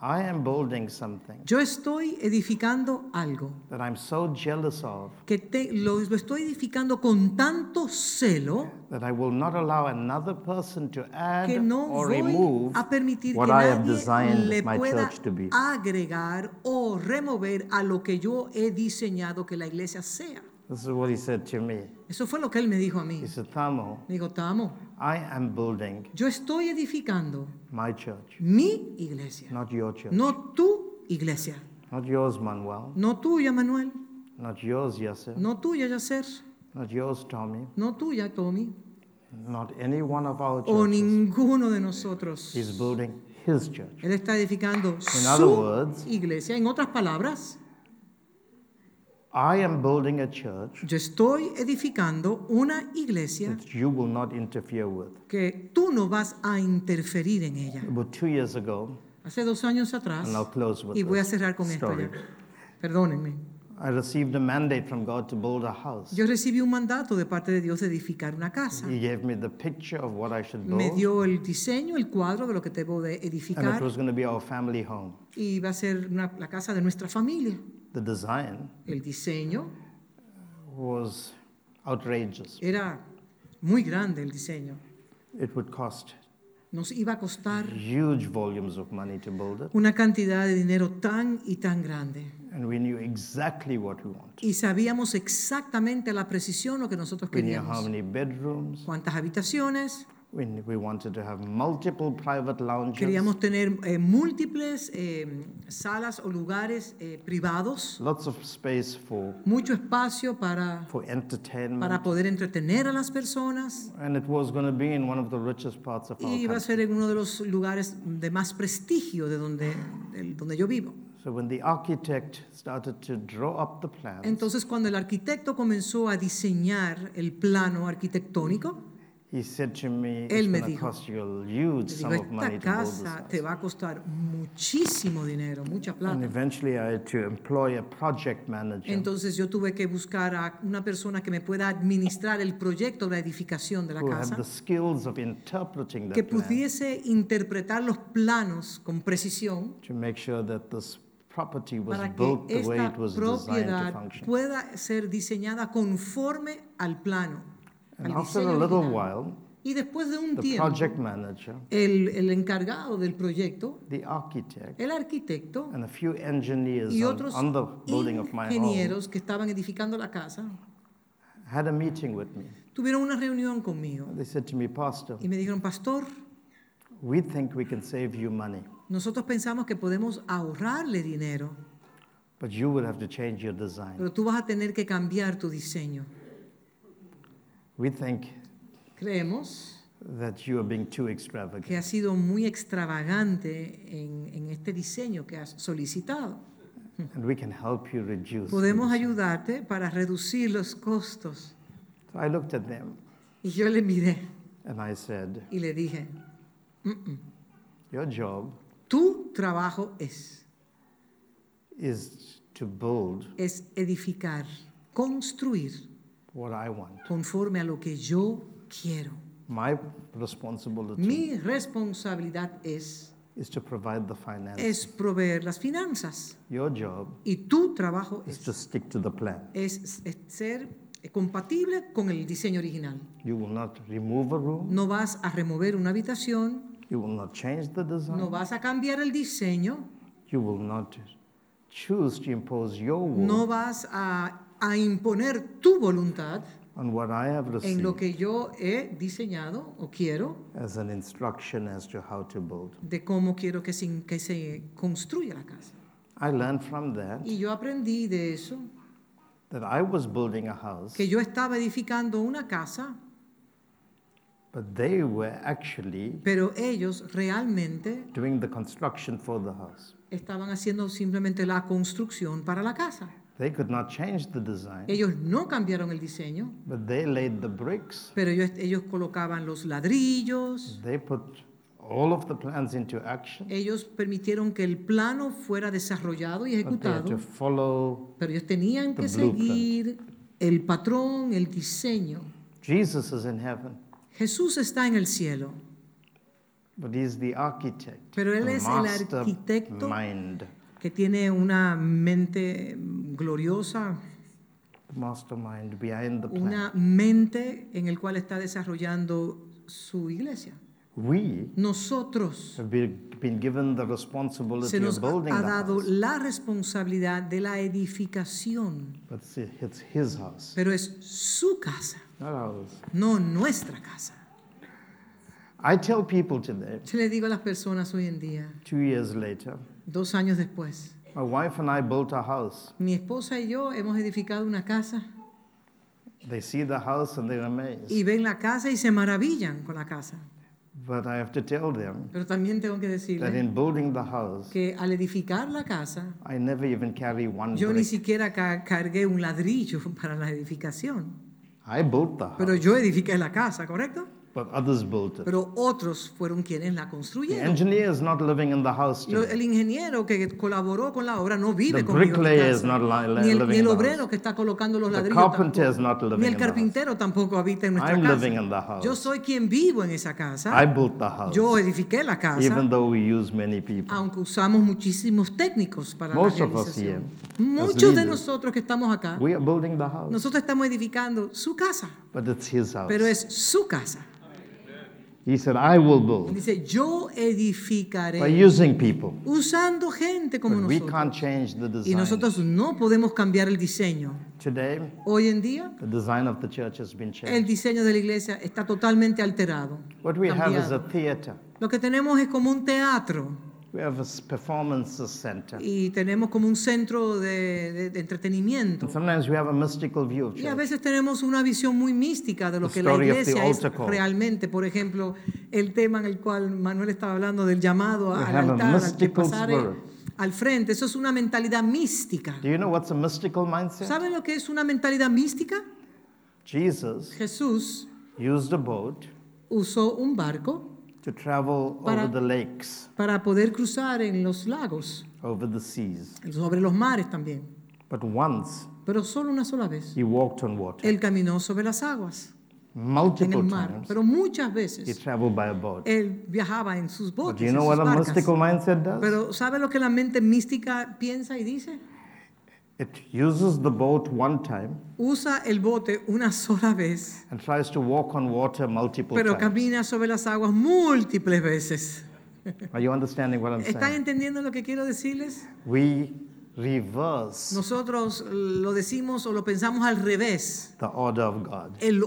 I am building something yo estoy edificando algo that I'm so jealous of que te- lo, lo estoy edificando con tanto celo that I will not allow another person to add que no or voy remove a permitir what que I have nadie designed le my pueda church to be. agregar o remover a lo que yo he diseñado que la iglesia sea. This is what he said to me. Eso fue lo que él me dijo a mí. He said, Thamo, Me dijo, Tamo, I am building yo estoy edificando my church, mi iglesia, not your church. no tu iglesia, Not yours, Manuel. no tuya, Manuel, Not yours, Yasser. no tuya, Yacer, Not yours, Tommy. no tuya, Tommy, Not any one of our o churches. ninguno de nosotros. He's building his church. Él está edificando In other su words- iglesia. En otras palabras, I am building a church yo estoy edificando una iglesia that you will not interfere with. que tú no vas a interferir en ella. About two years ago, Hace dos años atrás, and I'll close with y voy a this cerrar con esto story. ya. Perdónenme. I received a mandate from God to build a house. Yo recibí un mandato de parte de Dios de edificar una casa. He gave me the picture of what I should Me build, dio el diseño, el cuadro de lo que debo de and it edificar was going to be our family home. y va a ser una- la casa de nuestra familia. The design El diseño was outrageous. era muy grande, el diseño. It would cost Nos iba a costar huge volumes of money to build it, una cantidad de dinero tan y tan grande. and we knew exactly what we wanted. Y sabíamos exactamente a la precisión lo que nosotros We knew how queríamos. many bedrooms. Cuántas habitaciones. We, wanted to have multiple private lounges, Queríamos tener eh, múltiples eh, salas o lugares eh, privados. lots of space for, Mucho espacio para, for entertainment. para poder entretener a las personas. And it was going to be in one of the richest parts of our Y iba a ser en uno de los lugares de más prestigio de donde, del- donde yo vivo. So when the architect started to draw up the plans, Entonces, cuando el arquitecto comenzó a diseñar el plano arquitectónico, Él me going to dijo, cost you a huge le sum digo, of money esta to build this casa te va a costar muchísimo dinero, mucha And plata. eventually I had to employ a project manager Entonces yo tuve que buscar a una persona que me pueda administrar el proyecto de la edificación de la casa, que pudiese interpretar los planos con precisión to make sure that this property was para que built the way esta it was designed to propiedad pueda ser diseñada conforme al plano. And al after a little while, Y después de un the tiempo, project manager, el, el encargado del proyecto, the architect, el arquitecto and a few engineers y on, otros on the building of my home ingenieros que estaban edificando la casa had a meeting with me. tuvieron una reunión conmigo They said to me, Pastor, y me dijeron, pastor, we think we can save you money, nosotros pensamos que podemos ahorrarle dinero, but you would have to change your design. pero tú vas a tener que cambiar tu diseño. We think Creemos that you are being too extravagant. que ha sido muy extravagante en, en este diseño que has solicitado. And we can help you reduce. Podemos ayudarte para reducir los costos. So I looked at them Y yo le miré and I said, y le dije, Your job tu trabajo es, is to build es edificar, construir what I want. conforme a lo que yo quiero. My responsibility Mi responsabilidad es is to provide the finances. es proveer las finanzas. Your job Y tu trabajo is es, to stick to the plan. es- es ser compatible con el diseño original. You will not remove a room. No vas a remover una habitación, You will not change the design. no vas a cambiar el diseño, You will not choose to impose your will no vas a, a imponer tu voluntad on what I have en lo que yo he diseñado o quiero as an instruction as to how to build. de cómo quiero que se, que se construya la casa. I learned from that Y yo aprendí de eso, that I was building a house, que yo estaba edificando una casa, but they were actually pero ellos realmente doing the construction for the house. estaban haciendo simplemente la construcción para la casa. They could not change the design, Ellos no cambiaron el diseño, but they laid the bricks. pero ellos, ellos colocaban los ladrillos, They put all of the plans into action. ellos permitieron que el plano fuera desarrollado y But they had ejecutado, to follow. pero ellos tenían que the blueprint. seguir el patrón, el diseño. Jesus is in heaven, Jesús está en el cielo, but he's the architect, Pero él the es el master arquitecto. mind, que tiene una mente gloriosa, mastermind behind the plan. una mente en el cual está desarrollando su iglesia. We Nosotros have been, given the responsibility se nos of building ha dado house, la responsabilidad de la edificación, but it's, his house, pero es su casa, not ours. no nuestra casa. I tell people today, Yo le digo a las personas hoy en día, two years later, dos años después, my wife and I built a house. mi esposa y yo hemos edificado una casa They see the house and they're amazed. y ven la casa y se maravillan con la casa. But I have to tell them Pero también tengo que that decirles in building the house, que al edificar la casa, I never even carry one yo ni brick. siquiera ca- cargué un ladrillo para la edificación. I built the Pero house, yo edifiqué la casa, ¿correcto? But others built it. Pero otros fueron quienes la The construyeron. engineer is not living in the house today. el ingeniero que colaboró con la obra no vive The conmigo bricklayer is not li- Ni el, living ni el the obrero que está colocando los The ladrillos carpenter tampoco. is not living Ni el in the house. carpintero tampoco habita en nuestra I'm casa. living in the house. Yo soy quien vivo en esa casa. I built the house, Yo edifiqué la casa, even though we use many people. aunque usamos muchísimos técnicos para Most la of us realización. here, Muchos de nosotros que estamos acá, We are building the house, nosotros estamos edificando su casa, but it's his house. pero es su casa. He said, I will build dice, yo edificaré by using people. usando gente como But we nosotros. can't change the Y design. nosotros no podemos cambiar el diseño. Today, Hoy en día, the design of the church has been el changed. diseño de la iglesia está totalmente alterado. What we have is a theater. Lo que tenemos es como un teatro We have a s- performance center. y tenemos como un centro de, de- de entretenimiento. And sometimes we have a mystical view of Y a veces tenemos una visión muy mística de lo The que la iglesia es realmente. Por ejemplo, el tema en el cual Manuel estaba hablando del llamado We al altar, al que mystical pasar spirit. al frente. Eso es una mentalidad mística. Do you know what's a mystical mindset? ¿Saben lo que es una mentalidad mística? Jesus Jesús used a boat usó un barco to travel Para- over the lakes, para poder cruzar en los lagos, over the seas. sobre los mares también. But once Pero solo una sola vez. he walked on water. Él caminó sobre las aguas, en Multiple el mar. times Pero muchas he veces traveled by a boat. él viajaba en sus botes, you en know sus what a barcas. mystical mindset does? Pero ¿sabe lo que la mente mística piensa y dice? It uses the boat one time Usa el bote una sola vez, and tries to walk on water multiple pero times. camina sobre las aguas múltiples veces. Are you understanding what I'm ¿Están saying? entendiendo lo que quiero decirles? We reverse Nosotros lo decimos o lo pensamos al revés. the order of God. El-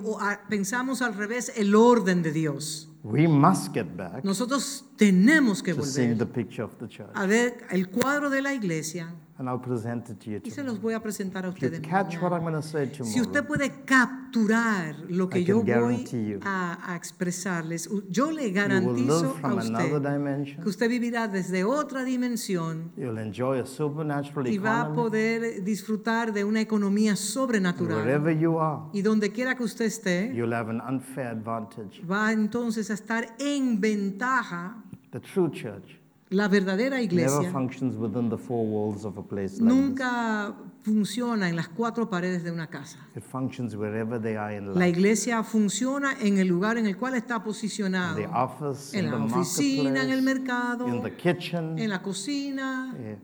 pensamos al revés el orden de Dios. We must get back Nosotros tenemos que to seeing volver the picture of the church. a ver el cuadro de la iglesia And I'll present it to you y se los voy a presentar a If you ustedes. catch what I'm mañana. going to say Si usted tomorrow, puede capturar lo que I yo can voy you a, a expresarles, u- yo le you will garantizo live a from another usted dimension. que usted vivirá desde otra dimensión You'll enjoy a supernatural y va a economy. poder disfrutar de una economía sobrenatural. wherever you are, Y donde quiera que usted esté, you'll have an unfair advantage. va entonces a estar en ventaja. The true church La verdadera iglesia the four walls of a place like this. nunca funciona en las cuatro paredes de una casa. It functions wherever they are in La iglesia funciona en el lugar en el cual está posicionado. The office, En la oficina, en el mercado, in the kitchen, en la cocina, eh,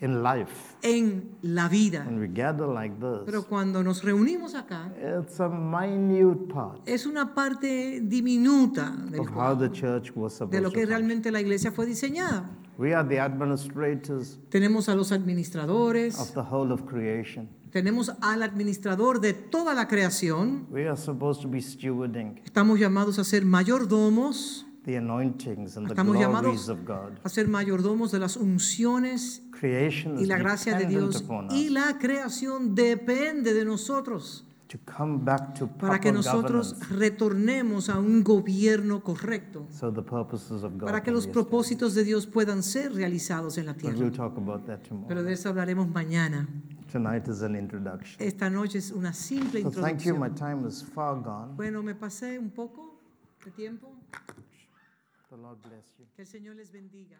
in life. en la vida. When we gather like Pero this, cuando nos reunimos acá, it's a minute part es una parte diminuta del of how cuadro, the church was de supposed lo to que realmente la iglesia fue diseñada. We are the administrators Tenemos a los of administradores, the whole of creation. tenemos al administrador de toda la creación. We are supposed to be stewarding Estamos llamados a ser mayordomos, the anointings and the estamos glories llamados of God. a ser mayordomos de las unciones y la gracia de Dios y la creación depende de nosotros para que nosotros retornemos a un gobierno correcto, so the purposes of God para que los propósitos de Dios puedan ser realizados en la tierra. we'll talk about that Pero de eso hablaremos mañana. Tonight is an introduction. Esta noche es una simple So thank you. My introducción. time is far gone. Bueno, me pasé un poco de tiempo. The Lord bless you. Que el Señor les bendiga.